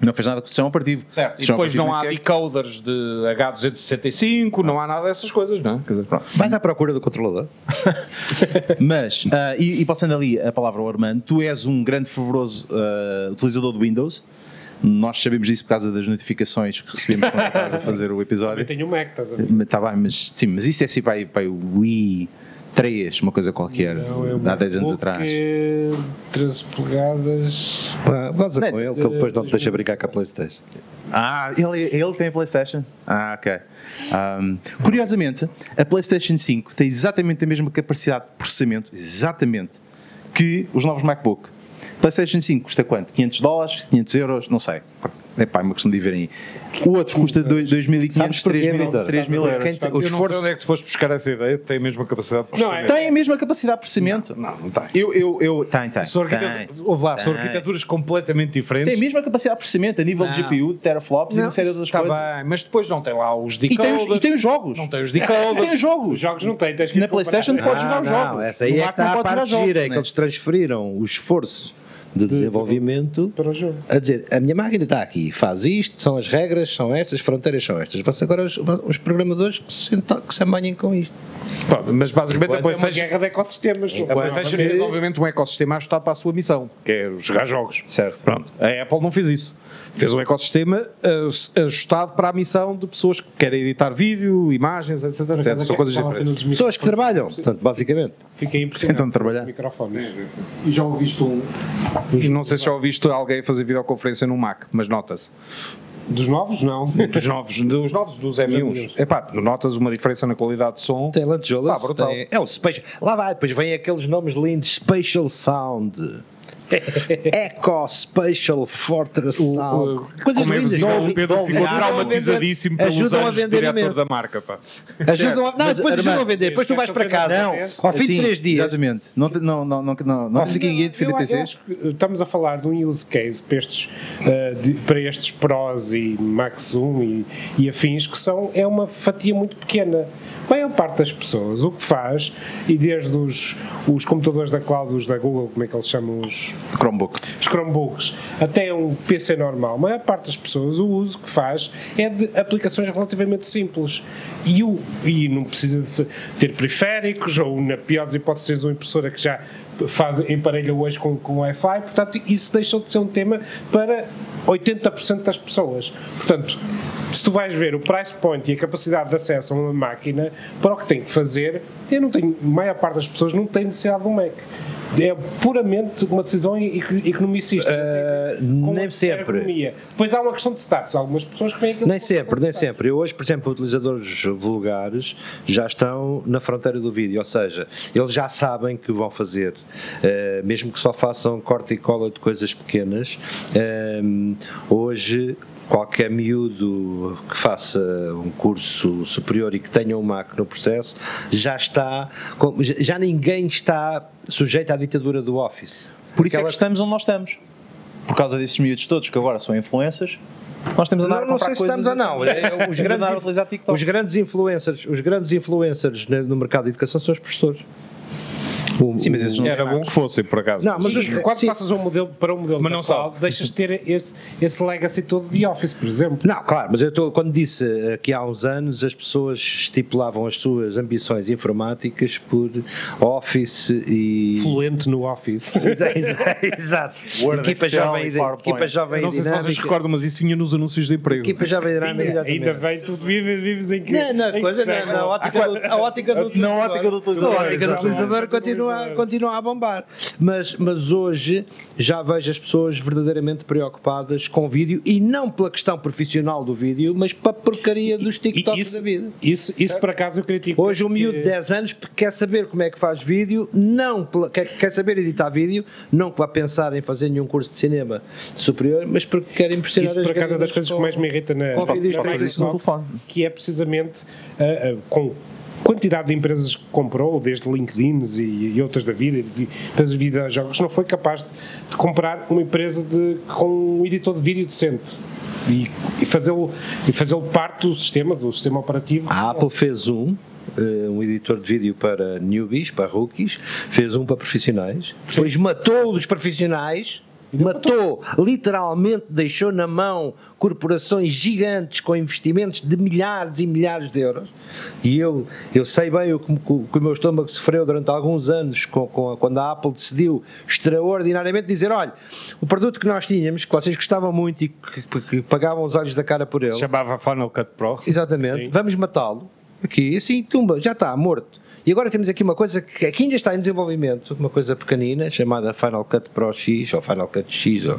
Não fez nada com o sistema operativo. certo. E depois não há decoders de H265, não há nada dessas coisas, não é? Quer dizer, pronto. Vais à procura do controlador? Mas, ah, e, e passando ali a palavra ao Armando, tu és um grande fervoroso ah, utilizador do Windows. Nós sabemos disso por causa das notificações que recebemos quando estás a fazer o episódio. Eu tenho um Mac, estás a ver? Está bem, mas sim, mas isto é assim para para o Wii 3, uma coisa qualquer, Não, é um há 10 anos atrás. eh, 13 polegadas. Ah, goza com Não, ele, que ele depois não te deixa brincar com a Playstation. Ah, ele, ele tem a PlayStation? Ah, ok. Ahm, curiosamente, a PlayStation 5 tem exatamente a mesma capacidade de processamento, exatamente, que os novos MacBook. PlayStation 5 custa quanto? 500 dólares? 500 euros? Não sei. É pá, é uma questão de ver aí. O outro custa dois- 2.500, Sabes porquê, 3.000 Vitor? 3.000 euros. Tem- o Eu não sei esforço- onde é que tu foste buscar essa ideia, tem a mesma capacidade de Não, é- Tem a mesma capacidade de processamento? Não, não tem. Eu, eu, eu, tem, tem. São, tem. arquitetu- Ouve lá, são Tem. arquiteturas completamente diferentes. Tem a mesma capacidade de processamento a nível de Não. GPU, de teraflops e Não, uma série de outras está coisas. bem, mas depois não tem lá os E tem, decoders. os, e tem os jogos. Não tem os E tem decoders. os jogos. Os jogos não têm, tens que ir Na. PlayStation pode jogar os não, jogos. Essa aí é que não está a parte gira, é né? que eles transferiram o esforço de desenvolvimento Para o jogo. a dizer, a minha máquina está aqui, faz isto, são as regras, são estas, as fronteiras são estas. Você agora os, os programadores que se, que se amanhem com isto. Mas basicamente a É uma PlayStation, guerra de ecossistemas. a PlayStation fez obviamente um ecossistema ajustado para a sua missão, que é jogar jogos. Certo. Pronto. A Apple não fez isso. Fez um ecossistema ajustado para a missão de pessoas que querem editar vídeo, imagens, etc. etc. São coisas diferentes. Pessoas que trabalham, portanto, basicamente. Fiquei impressionado. Tentam trabalhar. com o Microfone. E já ouviste um. Não sei se já ouviste alguém fazer videoconferência no Mac, mas nota-se. Dos novos, não. Dos novos, dos novos, dos M1s. Epá, notas uma diferença na qualidade de som. Tem lantejoulas. Pá, brutal. tem- é o Spatial. Lá vai, depois vem aqueles nomes lindos: Spatial Sound. Eco Spatial Fortress O- Sound. o- Coisas como é lindas. visível, Dolby- o Pedro Dolby. ficou traumatizadíssimo vender- pelos ajudam a anos de diretor da marca. Pá. Ajudam a, não, Mas, depois ajudam a vender. Depois tu vais para casa. Ao fim de Sim, três dias. Exatamente. Não, não, não, não, não, não ninguém a defender PCs. acho que Estamos a falar de um use case para estes, eh, de- para estes Pros e Max Zoom e, e afins que são, é uma fatia muito pequena. A maior parte das pessoas o que faz, e desde os, os computadores da cloud, os da Google, como é que eles chamam os, Chromebook. os Chromebooks, até um PC normal, a maior parte das pessoas o uso que faz é de aplicações relativamente simples. E, o, e não precisa ter periféricos, ou na pior das hipóteses, uma impressora que já faz emparelha hoje com, com Wi-Fi, portanto, isso deixou de ser um tema para 80% das pessoas. Portanto, se tu vais ver o price point e a capacidade de acesso a uma máquina, para o que tem que fazer, eu não tenho, a maior parte das pessoas não tem necessidade de um Mac. é puramente uma decisão economicista. Uh, nem sempre. Depois há uma questão de status. Algumas pessoas que vêm aquilo Nem sempre, nem sempre. Hoje, por exemplo, utilizadores vulgares já estão na fronteira do vídeo, ou seja, eles já sabem que vão fazer, uh, mesmo que só façam corte e cola de coisas pequenas. Uh, hoje qualquer miúdo que faça um curso superior e que tenha um Mac no processo, já está, já ninguém está sujeito à ditadura do Office. Por isso é que estamos onde nós estamos. Por causa desses miúdos todos que agora são influencers, nós temos a andar não, não sei se estamos ou não. É, os, grandes, os grandes influencers, os grandes influencers no mercado de educação são os professores. O, sim, mas esses não era bom que fossem, por acaso. Não, mas os, quando sim. passas um modelo, para um modelo mas não cloud, deixas de ter esse, esse legacy todo de Office, por exemplo. Não, claro, mas eu estou, quando disse que há uns anos as pessoas estipulavam as suas ambições informáticas por Office e. Fluente no Office. Exato. Word, equipa, Excel jovem, equipa jovem Não sei se vocês recordam, mas isso vinha nos anúncios de emprego. Equipa jovem dinâmica. Ainda bem, tu vives, vives em que. Não, não, coisa, não, na ótica do, a ótica do utilizador. Na ótica do utilizador. A ótica do utilizador continua continua, continua a bombar. Mas, mas hoje já vejo as pessoas verdadeiramente preocupadas com o vídeo e não pela questão profissional do vídeo, mas para a porcaria dos TikToks isso, da vida. Isso, isso por acaso eu critico. Hoje um miúdo de 10 anos quer saber como é que faz vídeo, não pela, quer, quer saber editar vídeo, não que vá pensar em fazer nenhum curso de cinema superior, mas porque quer impressionar Isso por acaso é das coisas que mais me irrita na, com vídeos na Microsoft, que é precisamente uh, uh, com quantidade de empresas que comprou, desde LinkedIn e, e outras da vida, empresas de videojogos, não foi capaz de, de comprar uma empresa de, com um editor de vídeo decente. E, e fazê-lo e fazê parte do sistema, do sistema operativo. A Apple fez um, eh, um editor de vídeo para newbies, para rookies, fez um para profissionais, depois matou os profissionais matou, literalmente deixou na mão corporações gigantes com investimentos de milhares e milhares de euros. E eu, eu sei bem o que, o, que o meu estômago sofreu durante alguns anos com, com a, quando a Apple decidiu extraordinariamente dizer: olha, o produto que nós tínhamos, que vocês gostavam muito e que, que pagavam os olhos da cara por ele. Se chamava Final Cut Pro. Exatamente, Sim. vamos matá-lo. Aqui, assim, tumba, já está, morto e agora temos aqui uma coisa que, que ainda está em desenvolvimento, uma coisa pequenina, chamada Final Cut Pro X ou Final Cut X. Ou,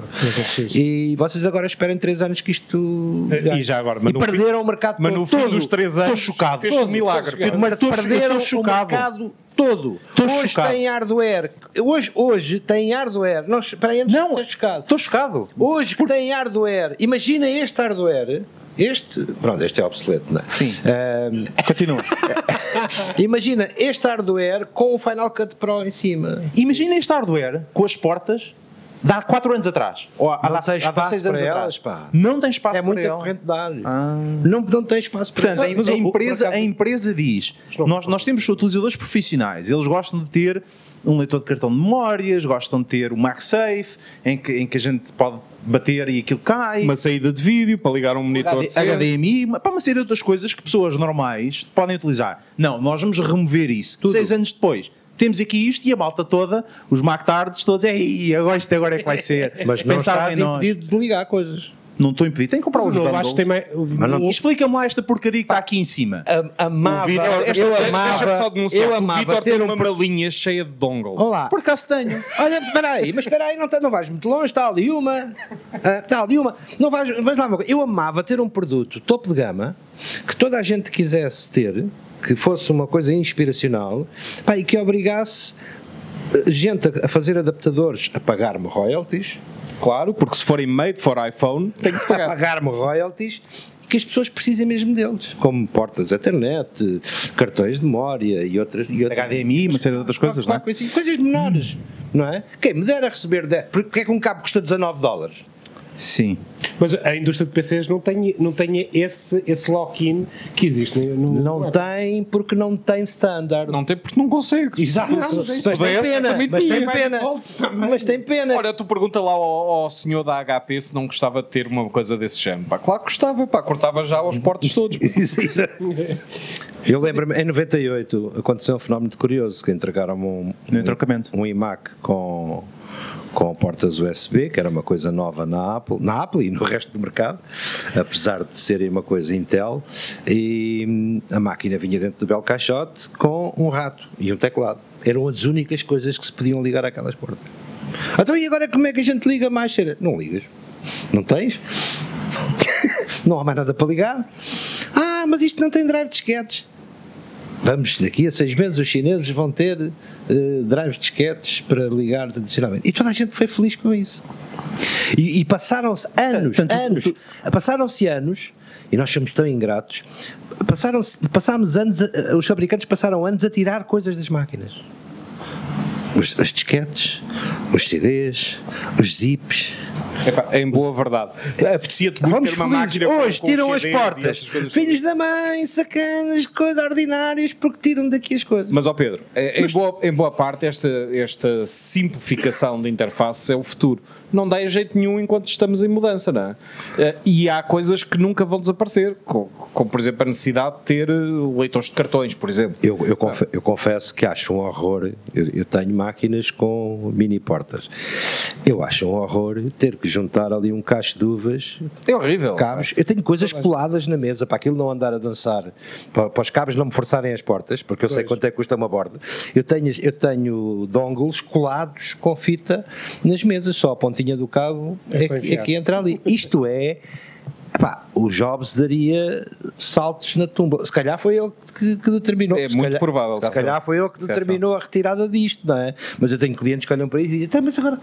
e vocês agora esperem 3 anos que isto. Já, e já agora, e perderam fim, o mercado mas todo. Mas no fim dos 3 anos. Estou chocado. Fez um milagre. Perderam o mercado todo. Tô hoje chocado. tem hardware. Hoje, hoje tem hardware. Não, espera aí, não, estou chocado. Estou chocado. Hoje Por... tem hardware. Imagina este hardware este, pronto, este é obsoleto, não é? Sim. Um, Continua. imagina este hardware com o Final Cut Pro em cima. Imagina este hardware com as portas de há 4 anos atrás. Ou há, não tem espaço 6 anos elas, atrás. Pá. Não tem espaço é para muita corrente de ar. Ah. Não, não tem espaço para Portanto, a, a, empresa, a empresa diz: nós, nós temos utilizadores profissionais, eles gostam de ter um leitor de cartão de memórias, gostam de ter o MagSafe, em que, em que a gente pode bater e aquilo cai. Uma saída de vídeo para ligar um monitor HDMI, para uma série de outras coisas que pessoas normais podem utilizar. Não, nós vamos remover isso. Tudo. Seis anos depois, temos aqui isto e a malta toda, os MacTards todos, ei, agora isto agora é que vai ser. Mas não Pensava estás impedido de ligar coisas. Não estou impedido. Tem que comprar os bundles. Tem mais... não... Explica-me lá esta porcaria que está aqui em cima. amava, eu, eu amava, só denunciar, eu amava ter uma malinha cheia de dongles. Olá. Por acaso tenho. Olha, espera aí, mas espera aí, não, não vais muito longe, está ali uma, está ali uma. Não vais, vais lá uma coisa. Eu amava ter um produto topo de gama que toda a gente quisesse ter, que fosse uma coisa inspiracional, pá, e que obrigasse gente a fazer adaptadores a pagar-me royalties Claro, porque se forem made for iPhone, tem que pagar. pagar-me royalties que as pessoas precisem mesmo deles, como portas internet, cartões de memória e outras. E outras HDMI, uma série de outras coisas, não é? Coisas, coisas menores, hum. não é? Quem me dera receber. De... Porque é que um cabo custa 19 dólares? Sim. Mas a indústria de PCs não tem, não tem esse, esse lock-in que existe. No, não tem porque não tem standard. Não tem porque não consegue. Exato. Não, mas, tem pena, mas tem pena. Mas tem pena. Olha, tu pergunta lá ao, ao, senhor da HP se não gostava de ter uma coisa desse género. Pá, claro que gostava, pá, cortava já os portos todos. Eu lembro-me, em 98 aconteceu um fenómeno curioso, que entregaram um, um, um iMac com, com portas USB, que era uma coisa nova na Apple, na Apple e no resto do mercado, apesar de serem uma coisa Intel, e hum, a máquina vinha dentro do belo caixote com um rato e um teclado. Eram as únicas coisas que se podiam ligar àquelas portas. Então e agora como é que a gente liga mais? Não ligas. Não tens? não há mais nada para ligar. Ah, mas isto não tem drive de disquetes. Vamos, daqui a seis meses os chineses vão ter uh, drives disquetes para ligar tradicionalmente. E toda a gente foi feliz com isso. E, e passaram-se anos, Tanto, anos, passaram-se anos, e nós somos tão ingratos, passaram passámos anos, os fabricantes passaram anos a tirar coisas das máquinas. Os, as disquetes, os CDs, os zips, Epá, em boa verdade. Apetecia-te muito Vamos ter uma felizes. máquina Hoje tiram as portas. Filhos da mãe, sacanas, coisas ordinárias, porque tiram daqui as coisas. Mas, ó Pedro, em, Mas... boa, em boa parte, esta, esta simplificação de interface é o futuro não dá jeito nenhum enquanto estamos em mudança, não é? Eh, e há coisas que nunca vão desaparecer, como, como por exemplo a necessidade de ter eh, leitores de cartões, por exemplo. Eu, eu, confe eu confesso que acho um horror, eu, eu, tenho máquinas com mini portas, eu acho um horror ter que juntar ali um cacho de uvas. É horrível. Cabos. Eu tenho coisas coladas na mesa para aquilo não andar a dançar, para, para os cabos não me forçarem as portas, porque eu pois. sei quanto é que custa uma borda. Eu tenho, eu tenho dongles colados com fita nas mesas, só a pontinha pontinha do cabo é, é, é que entra ali. Isto é Epá, o Jobs daria saltos na tumba. Se calhar foi ele que, que determinou. É muito calhar, provável. Se calhar foi ele que determinou a retirada disto, não é? Mas eu tenho clientes que olham para isso e dizem, então, mas agora,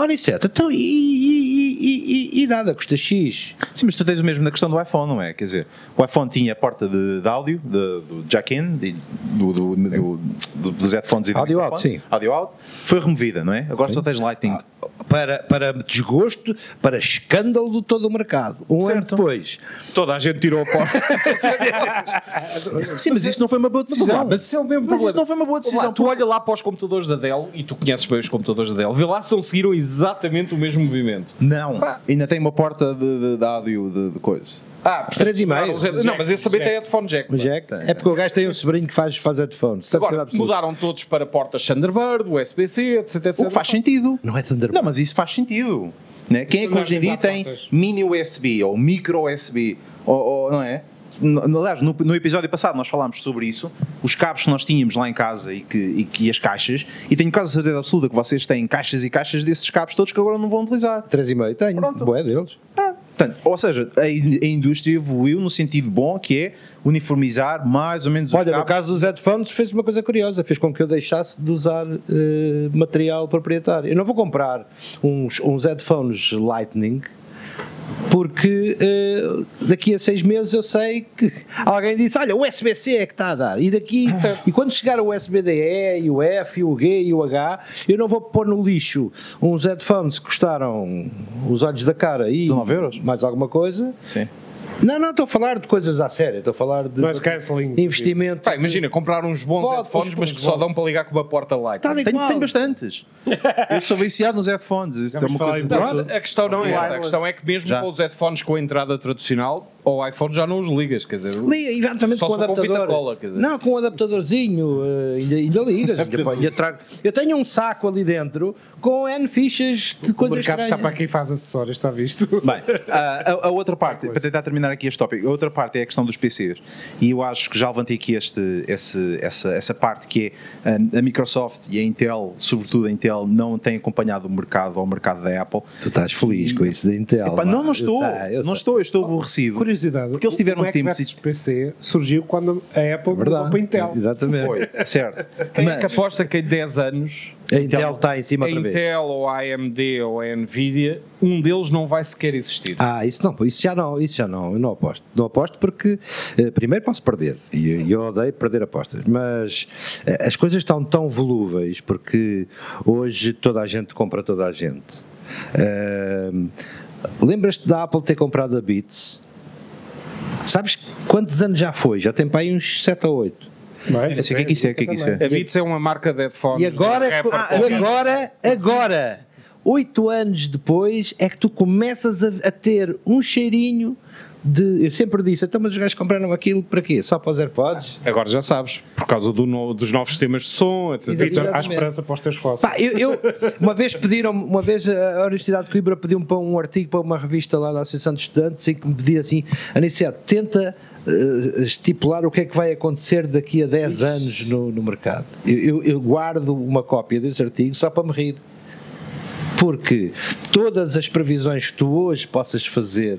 olha isso, então, e, e, e, e, nada, custa X. Sim, mas tu tens o mesmo na questão do iPhone, não é? Quer dizer, o iPhone tinha a porta de, de áudio, de, do jack-in, do, do, do, dos headphones e do Audio out, sim. Audio out, foi removida, não é? Agora sim. só tens Lightning. Ah, para, para desgosto, para escândalo de todo o mercado. Um certo. ano depois. Toda a gente tirou a porta. Sim, mas isso não foi uma boa decisão. Mas, isso é o mesmo mas isso não foi uma boa decisão. Lá, tu olha lá para os computadores da Dell, e tu conheces bem os computadores da Dell, vê lá se não seguiram exatamente o mesmo movimento. Não, Pá. ainda tem uma porta de, de, de áudio de, de coisa. Ah, os 3,5. Não, mas esse também tem headphone jack. jack. É porque o gajo tem um sobrinho que faz, faz headphones. Agora, mudaram todos para portas Thunderbird, USB-C, etc, etc. faz sentido. Não é Thunderbird. Não, mas isso faz sentido. Né? Quem é que hoje em dia tem mini USB ou micro USB? Ou, ou, não é? aliás, no, no, episódio passado nós falámos sobre isso, os cabos que nós tínhamos lá em casa e, que, e, e as caixas, e tenho quase certeza absoluta que vocês têm caixas e caixas desses cabos todos que agora não vão utilizar. 3,5 tenho, Pronto. boé deles. Ah, Portanto, ou seja, a, a, indústria evoluiu no sentido bom, que é uniformizar mais ou menos os Olha, no caso dos headphones fez uma coisa curiosa, fez com que eu deixasse de usar uh, material proprietário. Eu não vou comprar uns, uns headphones Lightning porque uh, daqui a seis meses eu sei que alguém disse: Olha, o USB-C é que está a dar, e daqui, e quando chegar o USB-DE, e o F, e o G, e o H, eu não vou pôr no lixo uns headphones que custaram os olhos da cara e 19 euros. mais alguma coisa. Sim não, não, estou a falar de coisas à sério, estou a falar de Mas canceling. investimento. Pá, imagina, comprar uns bons Pode, headphones, mas que só dão para ligar com uma porta light. Tá tenho, tenho bastantes. Eu sou viciado nos headphones. é uma coisa não, a questão não é essa, a questão é que mesmo Já. com os headphones com a entrada tradicional, ao iPhone já não os ligas, quer dizer. Liga, eventualmente com o adaptador. Com cola, quer dizer. Não, com um adaptadorzinho, uh, ainda, ainda ligas. ainda, ainda trago. Eu tenho um saco ali dentro com N fichas de coisas O mercado está para quem faz acessórios, está visto? Bem, a, a, outra parte, para tentar terminar aqui este tópico, a outra parte é a questão dos PCs. E eu acho que já levantei aqui este, esse, essa, essa parte que é a, Microsoft e a Intel, sobretudo a Intel, não têm acompanhado o mercado ao mercado da Apple. Tu estás feliz e, com isso da Intel. Epa, não, não estou. Eu sei, eu não sei. estou, eu estou aborrecido. Curiosidade. Porque eles tiveram um tempo. O PC surgiu quando a Apple Verdade, para a Intel. Exatamente. Foi, certo. Quem Mas, é que aposta que em 10 anos a Intel está em cima outra vez. Intel ou a AMD ou a Nvidia, um deles não vai sequer existir. Ah, isso não, isso já não, isso já não, eu não aposto. Não aposto porque eh, primeiro posso perder e eu odeio perder apostas, mas eh, as coisas estão tão volúveis porque hoje toda a gente compra toda a gente. Uh, Lembras-te da Apple ter comprado a Beats? Sabes quantos anos já foi? Já tem para aí uns 7 ou 8. Mas, o que é que isso é? O que é que isso é? A Beats é uma marca de headphones. E agora, ah, agora, agora, oito anos depois, é que tu começas a, a ter um cheirinho de. Eu sempre disse, então, mas os gajos compraram aquilo para quê? Só para os AirPods? Agora já sabes, por causa do no, dos novos sistemas de som, etc. Há esperança para os teus fósseis. Pá, eu, eu- uma vez pediram uma vez a Universidade de Coimbra pediu-me para um artigo para uma revista lá da Associação de Estudantes e que me pedia assim, Aniceto, tenta eh, estipular o que é que vai acontecer daqui a 10 anos no, no mercado. Eu, eu- eu guardo uma cópia desse artigo só para me rir. Porque todas as previsões que tu hoje possas fazer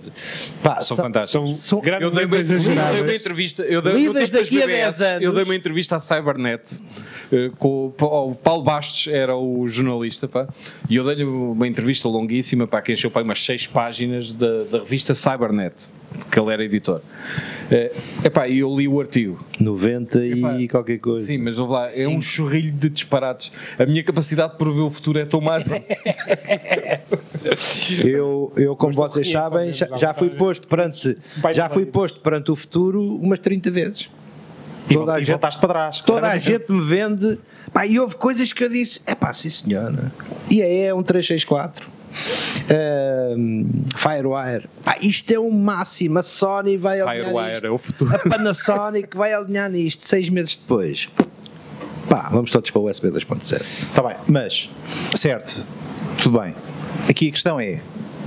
pá, São fantásticas. São, São- Eu dei, uma, eu dei entrevista, eu dei, Lidas daqui a BBS, 10 anos. eu dei uma entrevista à Cybernet, eh, com o, Pa- o Paulo Bastos era o jornalista, pá, e eu dei-lhe uma entrevista longuíssima, para que encheu pá, umas seis páginas da, da revista Cybernet, que ele era editor. Eh, epá, e eu li o artigo. 90 e Epá, qualquer coisa. Sim, mas ouve lá, é um chorrilho de disparates. A minha capacidade de prever o futuro é tão máxima. Eu, eu como Mas vocês sabem, já, já fui posto perante já fui posto perante o futuro umas 30 vezes. E, Toda a e gente- voltaste para trás. Toda a gente me vende. Pá, e houve coisas que eu disse: é pá, sim senhora. E aí é um 364. Ahm, Firewire. Pá, isto é o máximo. A Sony vai alinhar Firewire isto. é o futuro. A Panasonic vai alinhar nisto. Seis meses depois. Pá, vamos todos para o USB 2.0. Está bem, mas, certo, tudo bem. Aqui a questão é,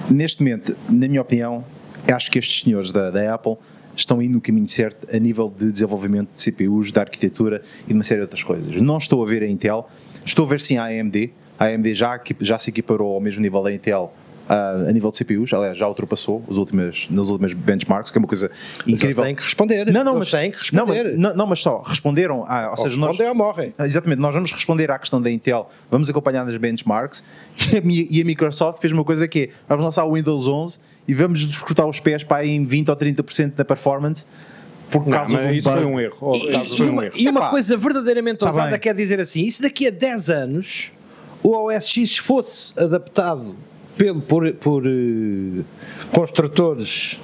neste momento, na minha opinião, acho que estes senhores da, da Apple estão indo no caminho certo a nível de desenvolvimento de CPUs, de arquitetura e de uma série de outras coisas. Não estou a ver a Intel, estou a ver sim a AMD. A AMD já, já se equiparou ao mesmo nível da Intel ah, a nível de CPUs, aliás, já ultrapassou os últimos, nos últimos benchmarks, que é uma coisa incrível. Têm que responder. Não, não, mas, têm que não, responder. não, não, mas só responderam, a, ou seja, nós, ou morrem. ah, Exatamente, nós vamos responder à questão da Intel, vamos acompanhar nas benchmarks e a, e a Microsoft fez uma coisa que é, vamos lançar o Windows 11 e vamos escutar os pés para em 20 ou 30% da performance por Não, causa mas de um isso foi um erro. Oh, E, isso e foi um uma, erro. e uma coisa verdadeiramente tá ousada quer dizer assim: se daqui a 10 anos o OS X fosse adaptado pelo, por, por eh, construtores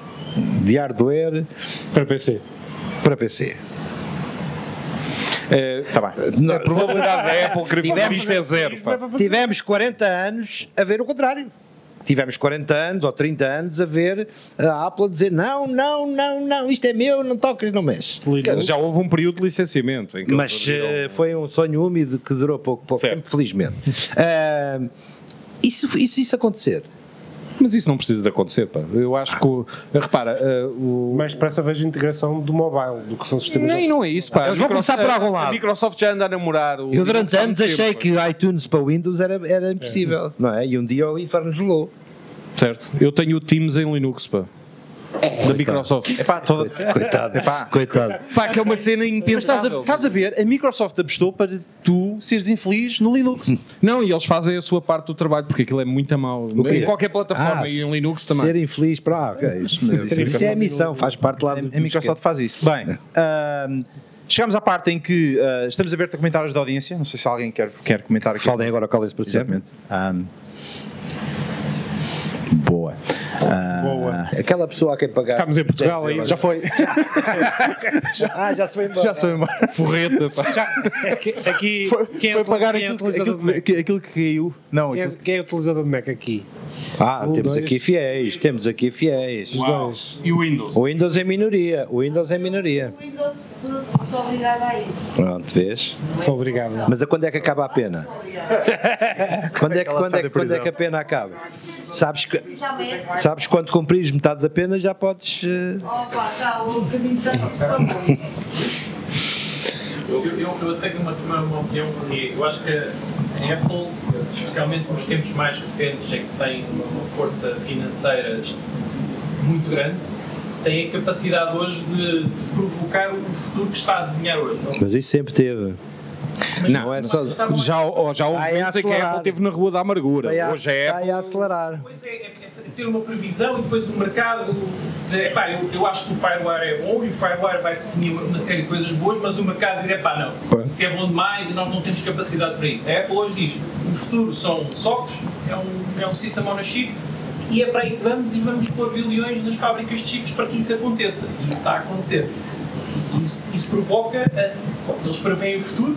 de hardware Para PC. para PC? É, Tá bem. a probabilidade da Apple querer Tivemos- é zero. Pá. Tivemos 40 anos a ver o contrário. Tivemos 40 anos ou 30 anos a ver a Apple a dizer não, não, não, não, isto é meu, não tocas, não mexes. Já houve um período de licenciamento. Em que Mas eh, foi um sonho úmido que durou pouco, pouco tempo, felizmente. Ah, isso, isso, isso acontecer. Mas isso não precisa de acontecer, pá. Eu acho que. o- Repara, eh, o. Mais depressa vejo a integração do mobile do que são sistemas. Nem, não é isso, pá. Eles vão Microsoft- começar por algum lado. A Microsoft já anda a namorar. o Eu durante anos achei tempo, que o iTunes para Windows era, era impossível, não é? E um dia o inferno gelou. Certo. Eu tenho o Teams em Linux, pá. Da Microsoft. Epá, toda, Coitado, coitado. Pá, que é uma cena Mas estás a, impensável. estás a ver, a Microsoft apostou para tu seres infeliz no Linux. Não, e eles fazem a sua parte do trabalho, porque aquilo é muito a mau. Em qualquer plataforma Ah, e em Linux também. Ser infeliz para. Ah, ok. Isso, isso é a missão, faz parte lá do. A Microsoft faz isso. Bem, ahm, chegamos à parte em que ah, estamos abertos a comentários da audiência. Não sei se alguém quer, quer comentar aqui. Falem agora o Collins para sempre. Exatamente. Ahm, boa. Ah, Boa. Aquela pessoa a quem pagar. Estamos em Portugal 10 aí. Já foi. Ah, já se foi embora. Já foi embora. Forreta, pá. Aqui, aqui quem, é, Foi pagar quem é o aquilo, utilizador aquilo, de Mac? que- aquilo que caiu. Não, Quem é, aquilo- quem é o utilizador de Mac aqui? Ah, Um, temos dois. aqui fiéis, temos aqui fiéis. Os dois. E o Windows? O Windows é minoria, o Windows é minoria. O Windows sou obrigada a isso. Pronto, vês? Sou obrigado. Mas a quando é que acaba a pena? Quando é que, quando é, quando é prisão? que a pena acaba? Sabes que, É. sabes quando cumprires metade da pena já podes. eh, Opa, está o caminho está. Eu, eu, eu tenho uma, uma, uma opinião, porque eu acho que a Apple, especialmente nos tempos mais recentes, em que tem uma força financeira muito grande, tem a capacidade hoje de provocar o futuro que está a desenhar hoje. Mas isso sempre teve. Mas Não é Já, já houve Vai momentos em que a. Apple esteve na Rua da Amargura. Aí a- Hoje a está Apple. aí a acelerar. Pois é, é, é ter uma previsão e depois o mercado. Epá, eu, eu acho que o Firewire é bom e o Firewire vai ter uma série de coisas boas, mas o mercado diz: epá, não, Pois. isso é bom demais e nós não temos capacidade para isso. A Apple hoje diz: o futuro são socos, é um, é um System on a Chip e é para aí que vamos e vamos pôr bilhões nas fábricas de chips para que isso aconteça. E isso está a acontecer. Isso, isso provoca, a, bom, eles preveem o futuro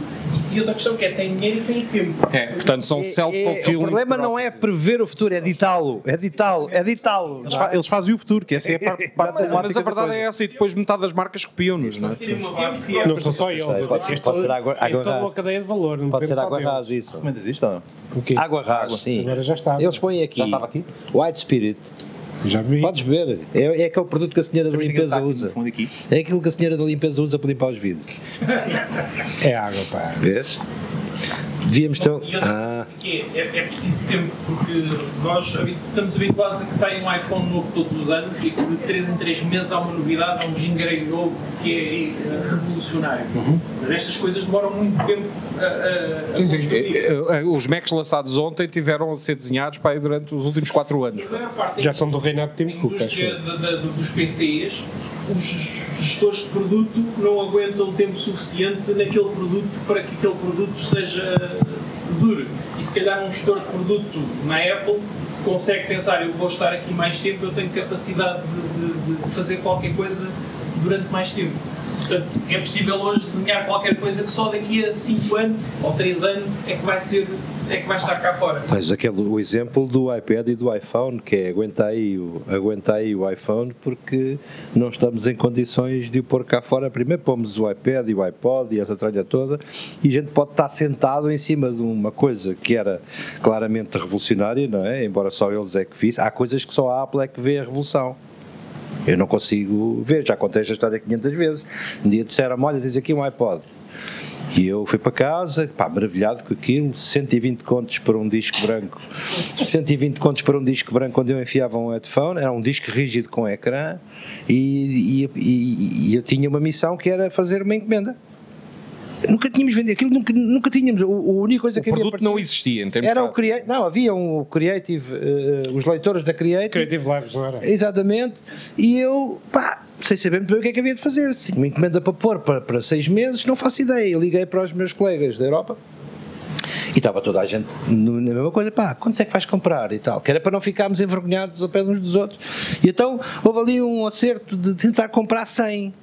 E outra questão que é, tem dinheiro e tem tempo. É, portanto, são É- é- self-fulfilling. o problema não é prever o futuro, é ditá-lo. É ditá-lo, é ditá-lo. Eles, fa- eles fazem o futuro, que essa é a parte, parte Mas problemática a da verdade coisa. é essa, e depois metade das marcas copiam-nos, não é? É Não são só eles. Pode ser- é pode ser água- é água toda rasa. uma cadeia de valor. Não Pode ser só água rasa isso. Comentas isto não? Água rasa, sim. Agora já está. Eles põem aqui. Já estava aqui? White Spirit. Já vi. Podes beber. É, é aquele produto que a senhora da limpeza no usa. É aquilo que a senhora da limpeza usa para limpar os vidros. É água, pá. Vês? Devíamos ter. E outra Ah, é, é, é preciso tempo, porque nós estamos habituados a que saia um iPhone novo todos os anos e que de 3 em 3 meses há uma novidade, há um gingrei novo que é, eh, revolucionário. Mas estas coisas demoram muito tempo a, a, a Sim, sim. construir. Eh, eh, Os Macs lançados ontem tiveram a ser desenhados para aí durante os últimos 4 anos. Já são do reinado de Tim Cook. dos PCs, os gestores de produto não aguentam tempo suficiente naquele produto para que aquele produto seja dure. E se calhar um gestor de produto na Apple consegue pensar, eu vou estar aqui mais tempo, eu tenho capacidade de, de- de fazer qualquer coisa durante mais tempo. Portanto, é possível hoje desenhar qualquer coisa que só daqui a 5 anos ou 3 anos é que vai ser, é que vai estar cá fora. tens aquele, o exemplo do iPad e do iPhone, que é aguenta aí, aguenta aí o iPhone porque não estamos em condições de o pôr cá fora. Primeiro pomos o iPad e o iPod e essa tralha toda e a gente pode estar sentado em cima de uma coisa que era claramente revolucionária, não é? Embora só eles é que fiz. Há coisas que só a Apple é que vê a revolução. Eu não consigo ver, já contei esta história 500 vezes. Um dia disseram-me: Olha, tens aqui um iPod. E eu fui para casa, pá, maravilhado com aquilo, 120 contos para um disco branco. 120 contos para um disco branco onde eu enfiava um headphone, era um disco rígido com ecrã e, e- e- e eu tinha uma missão que era fazer uma encomenda. Nunca tínhamos vendido aquilo, nunca, nunca tínhamos. O, a única coisa O que havia produto não existia em termos Era o de Creative. Não, havia um Creative, eh, os leitores da Creative. Creative Labs, não era? Exatamente. E eu, pá, sem saber muito bem o que é que havia de fazer. Se tinha uma encomenda para pôr para, para seis meses, não faço ideia. Liguei para os meus colegas da Europa. E estava toda a gente na mesma coisa, pá, quantos é que vais comprar e tal, que era para não ficarmos envergonhados ao pé uns dos outros. E então houve ali um acerto de tentar comprar 100.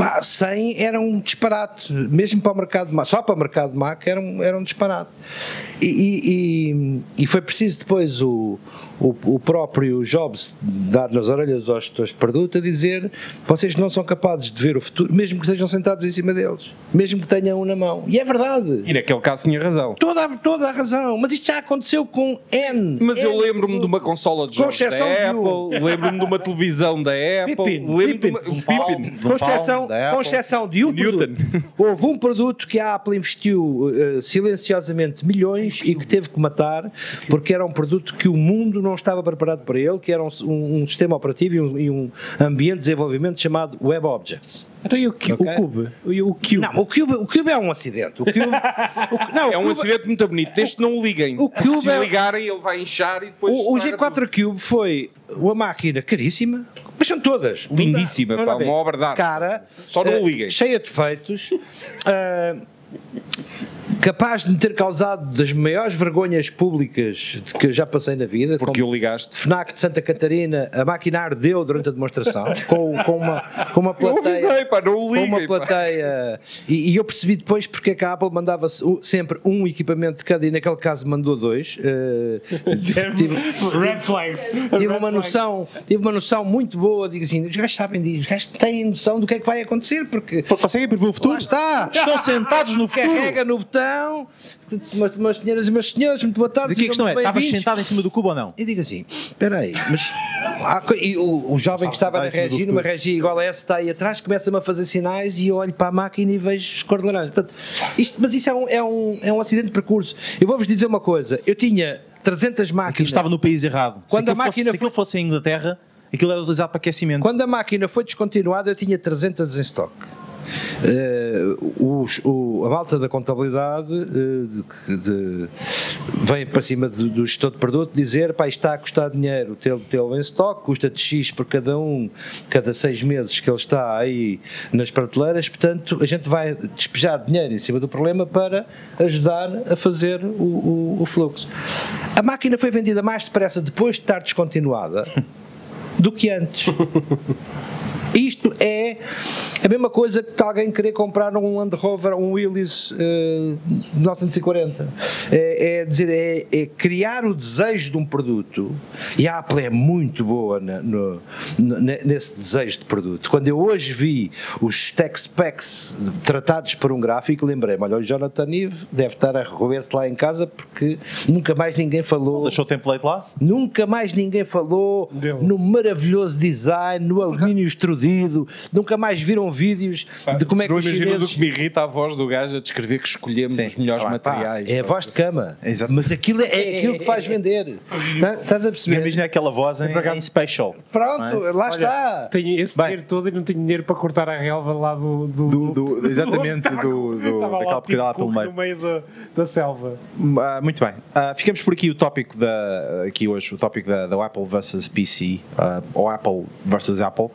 Pá, 100 era um disparate, mesmo para o mercado só para o mercado Mac era um, era um disparate. E, e- e- e foi preciso depois o, o, o próprio Jobs dar nas orelhas aos gestores de produto a dizer vocês não são capazes de ver o futuro, mesmo que estejam sentados em cima deles, mesmo que tenham um na mão. E é verdade. E naquele caso tinha razão. Toda, a- toda a razão, mas isto já aconteceu com N. Mas eu N lembro-me de uma consola de jogos da. Apple, lembro-me de uma televisão da Apple, Pippin, lembro-me de com exceção, com de um Newton. produto. Houve um produto que a Apple investiu eh, silenciosamente milhões e que teve que matar porque era um produto que o mundo não estava preparado para ele, que era um, um- um sistema operativo e um, e um ambiente de desenvolvimento chamado Web Objects. Então e o, Cu- Ok. o Cube? O Cube? Não, o Cube, o Cube é um acidente. O Cube, o- não, É um Cube- acidente muito bonito. Que não o liguem. o Cube se é- ligarem, ele vai inchar e depois. O, o estraga tudo. G4 Cube foi uma máquina caríssima, mas são todas. Lindíssima, Não pá, não dá uma obra de arte. Cara, Só não eh, liguem. cheia de defeitos, eh, capaz de me ter causado das maiores vergonhas públicas de que eu já passei na vida. Porque o ligaste. FNAC de Santa Catarina, a máquina ardeu durante a demonstração, com, com, uma, com uma Eu plateia avisei, pá, não o com uma plateia e, e eu percebi depois porque é que a Apple mandava -se sempre um equipamento de cada e naquele caso mandou dois eh, tive, Red flags. tive Red uma flags. noção tive uma noção muito boa digo assim, os gajos sabem disso os gajos têm noção do que é que vai acontecer porque Porque conseguem prever o futuro. lá está Estão sentados no futuro. carrega no botão meus, meus senhoras e meus senhores muito boa tarde Aqui a questão é, estavas sentado em cima do cubo ou não? E digo assim, espera aí, mas há co- e o, o jovem que estava na regi, numa regi igual a essa, está aí atrás, começa-me a fazer sinais e eu olho para a máquina e vejo cor de laranja. Portanto, isto- mas isso é um, é, um, é um acidente de percurso. Eu vou-vos dizer uma coisa, eu tinha 300 Aquilo máquinas. estava no país errado. Quando se a aquilo máquina fosse, se aquilo fosse em Inglaterra, aquilo era utilizado para aquecimento. Quando a máquina foi descontinuada, eu tinha 300 em stock. Os- o- a malta da contabilidade eh, de- de- vem para cima do, do gestor de produto dizer pá, está a custar dinheiro tê-lo tê-lo em stock, custa de X por cada um, cada seis meses que ele está aí nas prateleiras, portanto a gente vai despejar dinheiro em cima do problema para ajudar a fazer o, o- o fluxo. A máquina foi vendida mais depressa depois de estar descontinuada do que antes. Isto é a mesma coisa que alguém querer comprar um Land Rover, um Willys uh, 1940. É, é dizer, é, é, criar o desejo de um produto e a Apple é muito boa na, no, no, nesse desejo de produto. Quando eu hoje vi os tech specs tratados por um gráfico, lembrei-me, olha, o Jonathan Ive deve estar a roer-te lá em casa porque nunca mais ninguém falou. Não deixou o template lá? Nunca mais ninguém falou Deu. no maravilhoso design, no alumínio nunca mais viram vídeos pá, de como é que os chineses... o que me irrita a voz do gajo a descrever que escolhemos Sim. os melhores pá, materiais. Pá, é a voz de cama, Exato. mas aquilo é, é aquilo que faz vender. Tá, estás a perceber? Imagina aquela voz em, em special. Pronto, é? lá Olha, está. Tenho esse Bem, dinheiro todo e não tenho dinheiro para cortar a relva lá do... do, do, do exatamente, do, do, daquela pequena lá pelo meio. no meio da, da selva. Uh, muito bem. Uh, ficamos por aqui o tópico da, aqui hoje, o tópico da, da Apple versus PC, uh, ou Apple versus Apple.